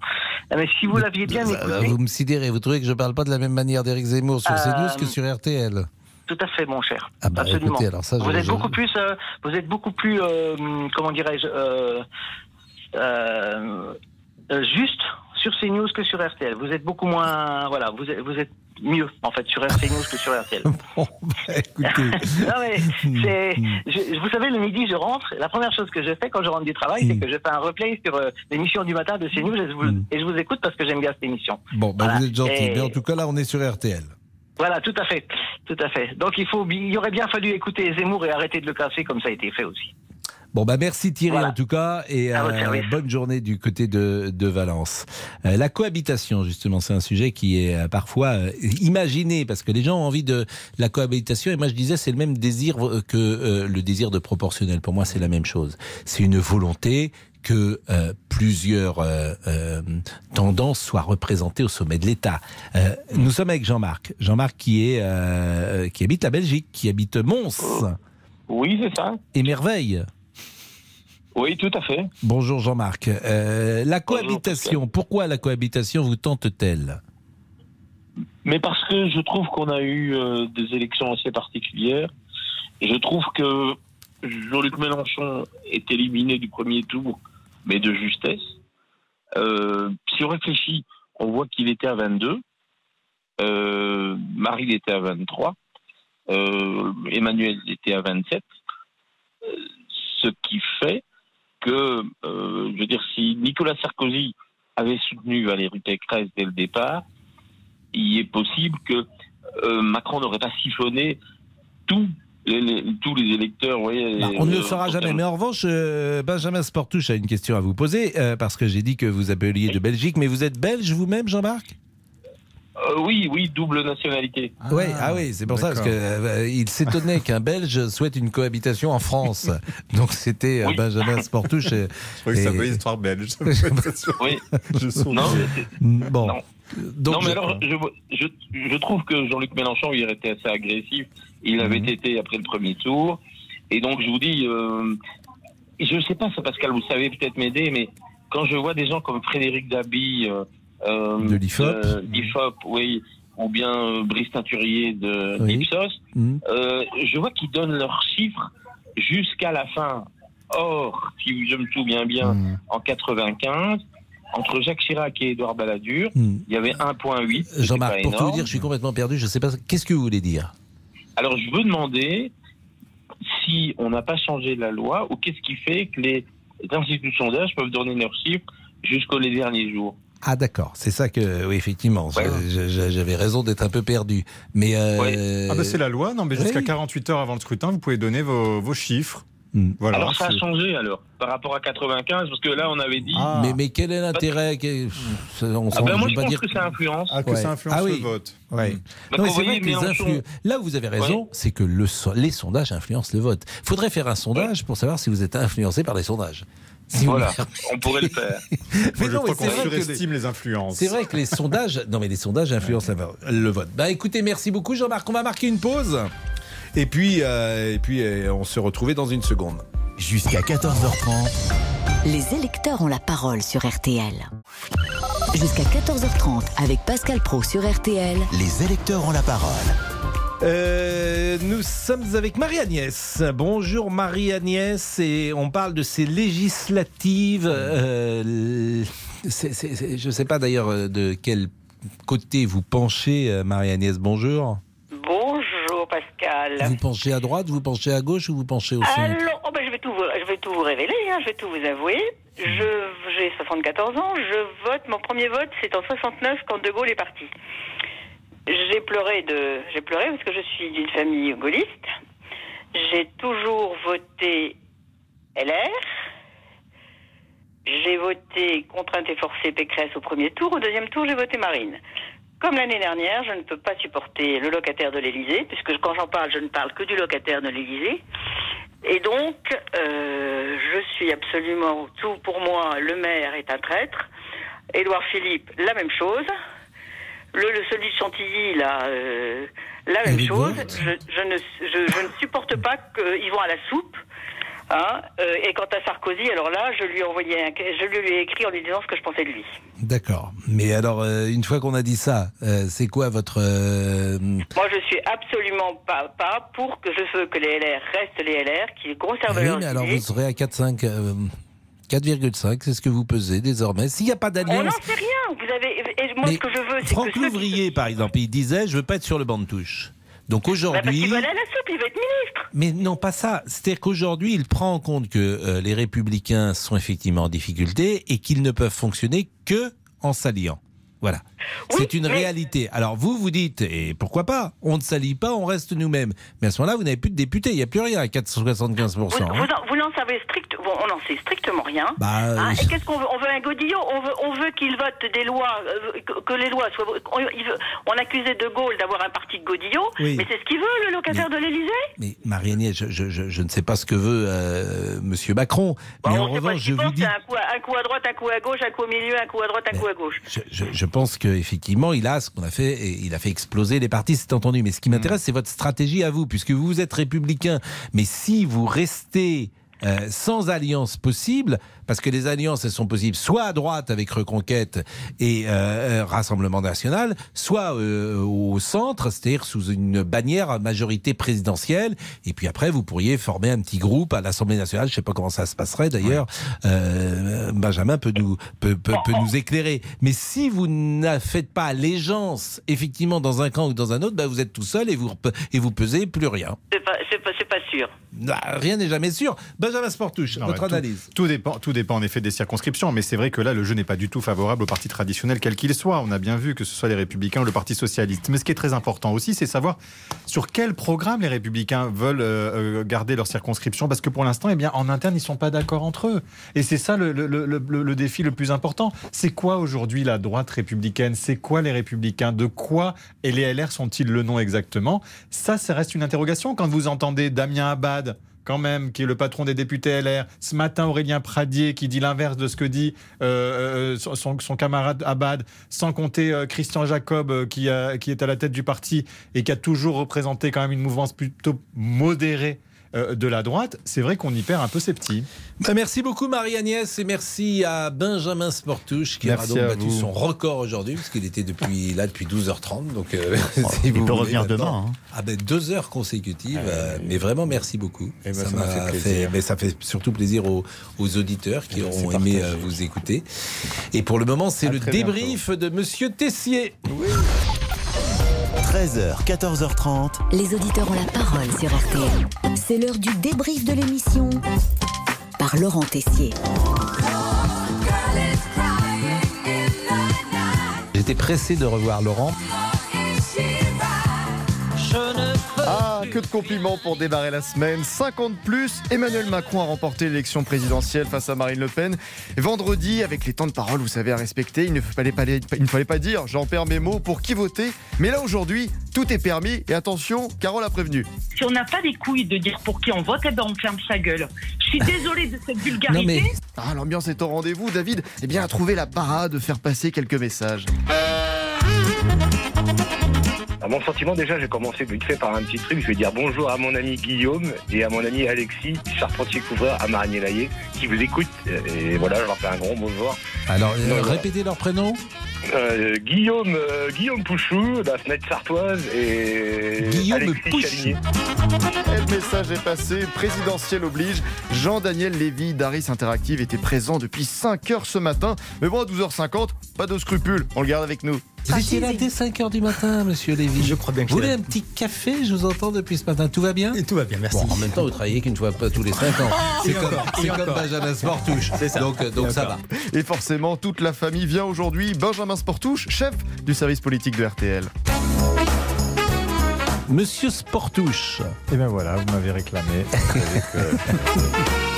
Mais si vous l'aviez bien Bah, écouté, Vous me sidérez, vous trouvez que je parle pas de la même manière d'Éric Zemmour sur Euh, CNews que sur RTL Tout à fait, mon cher. Ah bah, Absolument. écoutez, alors ça, je- vous êtes je- beaucoup plus, euh, vous êtes beaucoup plus, euh, comment dirais-je, euh, euh, euh, juste sur CNews que sur RTL. Vous êtes beaucoup moins, voilà, vous êtes, vous êtes mieux en fait sur CNews que sur RTL. Bon, bah, écoutez. non mais je- vous savez, le midi je rentre. La première chose que je fais quand je rentre du travail, c'est que je fais un replay sur euh, l'émission du matin de CNews et je vous, et je vous écoute parce que j'aime bien cette émission. Bon, bah, Voilà. vous êtes gentil. Et- Mais en tout cas, là, on est sur RTL. Voilà, tout à fait, tout à fait. Donc il faut, il aurait bien fallu écouter Zemmour et arrêter de le casser comme ça a été fait aussi. Bon, bah merci Thierry Voilà. en tout cas et euh, bonne journée du côté de, de Valence. Euh, la cohabitation, justement, c'est un sujet qui est euh, parfois imaginé parce que les gens ont envie de la cohabitation et moi je disais c'est le même désir que le désir de proportionnel. Pour moi, c'est la même chose. C'est une volonté que euh, plusieurs euh, euh, tendances soient représentées au sommet de l'État. Nous sommes avec Jean-Marc. Jean-Marc qui est qui habite la Belgique, qui habite Mons. Oui, c'est ça. Et merveille. Oui, tout à fait. Bonjour Jean-Marc. La cohabitation, pourquoi la cohabitation vous tente-t-elle? Mais parce que je trouve qu'on a eu des élections assez particulières. Je trouve que Jean-Luc Mélenchon est éliminé du premier tour, mais de justesse. Euh, si on réfléchit, on voit qu'il était à 22. Euh, Marine était à 23. Euh, Emmanuel était à 27. Euh, ce qui fait que, je veux dire, si Nicolas Sarkozy avait soutenu Valérie Pécresse dès le départ, il est possible que Macron n'aurait pas siphonné tous les, les- tous les électeurs. vous voyez, Bah, On ne le euh, saura pour jamais. Mais en revanche, euh, Benjamin Sportouche a une question à vous poser, euh, parce que j'ai dit que vous appeliez de Belgique, mais vous êtes belge vous-même, Jean-Marc? Euh, oui, oui, double nationalité. Oui, ah oui, c'est pour ça, parce qu'il s'étonnait qu'un Belge souhaite une cohabitation en France. Donc c'était euh, Benjamin Sportouche. Que ça histoire belge. oui. Je suis Non, mais c'est- Bon. non. Donc, non, mais je- alors, je, je, je trouve que Jean-Luc Mélenchon, il était assez agressif. Il avait Mhm. été après le premier tour. Et donc, je vous dis, euh, je ne sais pas, ça, Pascal, vous savez peut-être m'aider, mais quand je vois des gens comme Frédéric Dabi, euh, euh, De l'IFOP. euh, oui, ou bien Brice Teinturier de Oui. d'Ipsos, Mhm. je vois qu'ils donnent leurs chiffres jusqu'à la fin. Or, si je me souviens bien, Mhm. en 95, entre Jacques Chirac et Édouard Balladur, Mhm. il y avait 1,8. c'était Jean-Marc, pour tout vous dire, je suis complètement perdu. Je ne sais pas. Qu'est-ce que vous voulez dire? Alors, je veux demander si on n'a pas changé la loi ou qu'est-ce qui fait que les instituts de sondage peuvent donner leurs chiffres jusqu'aux les derniers jours. Ah d'accord, c'est ça que oui effectivement, j'avais raison d'être un peu perdu. Mais euh, Ah bah c'est la loi, non mais jusqu'à oui. 48 heures avant le scrutin, vous pouvez donner vos, vos chiffres. Hmm. Voilà, alors ça a changé alors par rapport à 95 parce que là on avait dit. mais, mais quel est l'intérêt que- on Ah ben moi je je pense dire que ça influence. Ah, que ça influence Ah le oui. vote. Ouais. Non, c'est voyez, vrai que les influ- Là où vous avez raison, c'est que le so- les sondages influencent le vote. Il faudrait faire un sondage pour savoir si vous êtes influencé par les sondages. Si vous- Voilà, on pourrait le faire. Mais je non, crois mais c'est qu'on vrai que surestime les influences. C'est vrai que les sondages, non mais les sondages influencent le vote. Bah écoutez, merci beaucoup Jean-Marc. On va marquer une pause. Et puis, euh, et puis euh, on se retrouvait dans une seconde. Jusqu'à 14h30. Les électeurs ont la parole sur RTL. Jusqu'à 14h30 avec Pascal Pro sur RTL. Les électeurs ont la parole. Euh, nous sommes avec Marie-Agnès. Bonjour Marie-Agnès et on parle de ces législatives. euh, je ne sais pas d'ailleurs de quel côté vous penchez, Marie-Agnès. Bonjour. Vous penchez à droite, vous penchez à gauche ou vous penchez au centre Alors, oh ben, je, vais tout vous, je vais tout vous révéler, hein, je vais tout vous avouer. J'ai 74 ans, je vote, mon premier vote c'est en 69 quand De Gaulle est parti. J'ai pleuré, de, j'ai pleuré parce que je suis d'une famille gaulliste. J'ai toujours voté LR. J'ai voté contrainte et forcée Pécresse au premier tour. Au deuxième tour, j'ai voté Marine. Comme l'année dernière, je ne peux pas supporter le locataire de l'Élysée, puisque quand j'en parle, je ne parle que du locataire de l'Élysée. Et donc, euh, je suis absolument tout pour moi. Le maire est un traître. Édouard Philippe, la même chose. Le, le celui de Chantilly, là, euh, la même chose. Je, je ne, je, je ne supporte pas qu'ils vont à la soupe. Hein, euh, et quant à Sarkozy, alors là, je lui ai envoyé, un, je lui ai écrit en lui disant ce que je pensais de lui. D'accord. Mais alors, euh, une fois qu'on a dit ça, euh, c'est quoi votre... Moi, je suis absolument pas, pas pour que je veux que les LR restent les LR, qu'ils conservent Oui, leurs mais alors idées. vous serez à 4,5... euh, 4,5, c'est ce que vous pesez désormais. S'il n'y a pas On n'en d'alliance... sait rien. Vous avez, et moi, Mais ce que je veux, c'est Franck que qui- Louvrier, par exemple, il disait je veux pas être sur le banc de touche. Donc Bah, aujourd'hui. la soupe, il veut être ministre. Mais non, pas ça. C'est-à-dire qu'aujourd'hui, il prend en compte que euh, les républicains sont effectivement en difficulté et qu'ils ne peuvent fonctionner que en s'alliant. Voilà. c'est une réalité. Alors vous, vous dites, et pourquoi pas On ne s'allie pas, on reste nous-mêmes. Mais à ce moment-là, vous n'avez plus de députés. Il n'y a plus rien à 475%. Vous, hein. vous, vous n'en savez strict, bon, on n'en sait strictement rien. Bah, Hein, euh, et qu'est-ce qu'on veut? On veut un godillot. On veut, on veut qu'il vote des lois, euh, que, que les lois soient. On, il veut- on accusait De Gaulle d'avoir un parti de godillot, Oui. mais c'est ce qu'il veut, le locataire de l'Élysée? Mais Marie-Agnès, je, je- je- je ne sais pas ce que veut euh, Monsieur Macron. mais en revanche, ce je qu'il vous pense, dis c'est un coup, à, un coup à droite, un coup à gauche, un coup au milieu, un coup à droite, un coup à gauche. je, je- je pense qu'effectivement, il a ce qu'on a fait, et il a fait exploser les partis, c'est entendu. Mais ce qui Mm. m'intéresse, c'est votre stratégie à vous, puisque vous êtes républicain. Mais si vous restez euh, sans alliance possible, parce que les alliances, elles sont possibles soit à droite avec Reconquête et euh, euh, Rassemblement National, soit euh, au centre, c'est-à-dire sous une bannière à majorité présidentielle. Et puis après, vous pourriez former un petit groupe à l'Assemblée nationale. Je ne sais pas comment ça se passerait d'ailleurs. Euh, Benjamin peut nous, peut, peut- peut nous éclairer. Mais si vous ne faites pas allégeance, effectivement, dans un camp ou dans un autre, bah, vous êtes tout seul et vous, et vous pesez plus rien. C'est pas, c'est pas, c'est pas sûr. Ah, Rien n'est jamais sûr. Benjamin Sportouche, Non, votre ouais, tout- analyse. Tout, dépend, tout dépend en effet des circonscriptions, mais c'est vrai que là, le jeu n'est pas du tout favorable au parti traditionnel, quel qu'il soit. On a bien vu que ce soit les Républicains ou le Parti Socialiste. Mais ce qui est très important aussi, c'est savoir sur quel programme les Républicains veulent euh, euh, garder leur circonscription, parce que pour l'instant, eh bien, en interne, ils sont pas d'accord entre eux. Et c'est ça le- le défi le plus important. C'est quoi aujourd'hui la droite républicaine? C'est quoi les Républicains? De quoi et les LR sont-ils le nom exactement? Ça, ça reste une interrogation quand vous entendez Damien Abad quand même, qui est le patron des députés LR. Ce matin, Aurélien Pradier, qui dit l'inverse de ce que dit euh, euh, son, camarade Abad, sans compter euh, Christian Jacob, qui, qui est à la tête du parti et qui a toujours représenté quand même une mouvance plutôt modérée de la droite. C'est vrai qu'on y perd un peu ses petits. Bah, merci beaucoup Marie-Agnès et merci à Benjamin Sportouche qui Merci aura donc battu vous. son record aujourd'hui parce qu'il était depuis là depuis 12h30 donc euh, il si peut vous voulez revenir demain, hein. Ah ben deux heures consécutives euh, mais vraiment merci beaucoup Eh ben, ça fait mais ça fait surtout plaisir aux, aux auditeurs qui Eh ben, auront aimé partagé. euh, vous écouter et pour le moment c'est le débrief de Monsieur Tessier 13h, 14h30. Les auditeurs ont la parole sur RTL. C'est l'heure du débrief de l'émission par Laurent Tessier. était pressé de revoir Laurent. Que de compliments pour démarrer la semaine. 50 plus, Emmanuel Macron a remporté l'élection présidentielle face à Marine Le Pen. Vendredi, avec les temps de parole, vous savez, à respecter, il ne fallait pas, il ne fallait pas dire, j'en perds mes mots, pour qui voter. Mais là, aujourd'hui, tout est permis. Et attention, Carole a prévenu. Si on n'a pas des couilles de dire pour qui on vote, eh ben on ferme sa gueule. Je suis désolée de cette vulgarité. Ah, l'ambiance est au rendez-vous. David, eh bien, a trouvé la parade de faire passer quelques messages. À mon sentiment, déjà, j'ai commencé vite fait par un petit truc. Je vais dire bonjour à mon ami Guillaume et à mon ami Alexis, charpentier couvreur à Marigny-Laillé, qui vous écoutent. Et voilà, je leur fais un grand bonjour. Alors, euh, Donc, voilà. répétez leur prénom Euh, Guillaume, euh, Guillaume Pouchou, la fenêtre sartoise et Guillaume Alexis Pouchou. Le message est passé, présidentiel oblige. Jean-Daniel Lévy d'Aris Interactive était présent depuis 5 heures ce matin. Mais bon, à 12h50, pas de scrupules, on le garde avec nous. Vous étiez là dès 5h du matin, monsieur Lévy. Je crois bien que Vous voulez un petit café Je vous entends depuis ce matin. Tout va bien Tout va bien, merci. Bon, en même temps, vous travaillez qu'une fois pas tous les 5 ans. C'est Et comme, encore, c'est comme. Benjamin Sportouche. C'est ça. Donc, euh, donc ça va. Et forcément, toute la famille vient aujourd'hui. Benjamin Sportouche, chef du service politique de RTL. Monsieur Sportouche. Et ben voilà, vous m'avez réclamé. Avec, euh,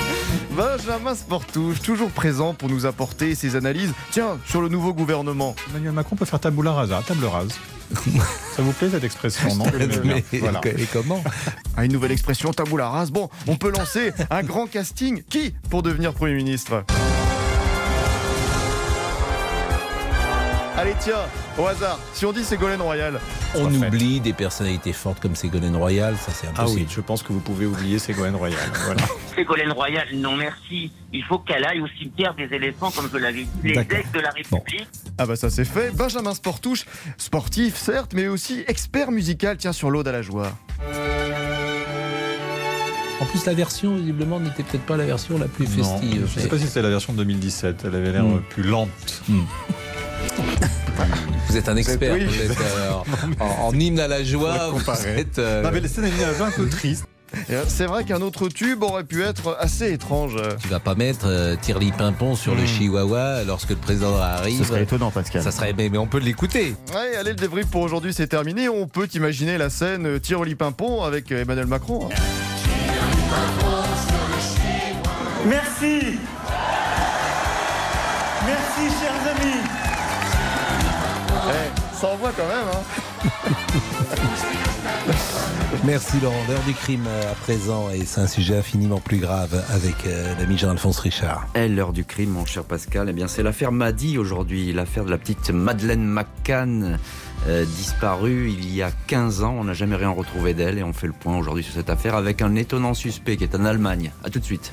Benjamin Sportouche, toujours présent pour nous apporter ses analyses. Tiens, sur le nouveau gouvernement. Emmanuel Macron peut faire tabula rasa, table rase. Ça vous plaît cette expression, non Mais- Voilà. Et comment Ah, une nouvelle expression, tabula rase. Bon, on peut lancer un grand casting. Qui pour devenir Premier ministre? Allez, tiens, au hasard, si on dit Ségolène Royal. On oublie des personnalités fortes comme Ségolène Royal, ça c'est Ah impossible. oui, je pense que vous pouvez oublier Ségolène Royal. Voilà. Ségolène Royal, non merci. Il faut qu'elle aille au cimetière des éléphants, comme je l'avais dit, les aigles de la République. Ah bah ça c'est fait. Benjamin Sportouche, sportif certes, mais aussi expert musical, tiens, sur l'Aude à la joie. En plus, la version, visiblement, n'était peut-être pas la version la plus Non, festive. je ne sais pas si c'était la version de 2017. Elle avait l'air Hmm. plus lente. Vous êtes un expert, Oui. vous êtes euh, en, en hymne à la joie. Vous êtes, euh, Non, mais les scènes étaient un peu triste. Euh, C'est vrai qu'un autre tube aurait pu être assez étrange. Tu vas pas mettre euh, Tirli Pimpon sur le chihuahua lorsque le président arrive. Ce serait étonnant, Pascal. Ça serait, mais, mais on peut l'écouter. Ouais, allez, le débrief pour aujourd'hui c'est terminé. On peut imaginer la scène euh, Tiroli Pimpon avec Emmanuel Macron. Merci, Eh, ça envoie quand même, hein. Merci Laurent. L'heure du crime euh, à présent, et c'est un sujet infiniment plus grave avec euh, l'ami Jean-Alphonse Richard. Eh, l'heure du crime, mon cher Pascal, eh bien, c'est l'affaire Madi aujourd'hui, l'affaire de la petite Madeleine McCann, euh, disparue il y a 15 ans. On n'a jamais rien retrouvé d'elle et on fait le point aujourd'hui sur cette affaire avec un étonnant suspect qui est en Allemagne. A tout de suite.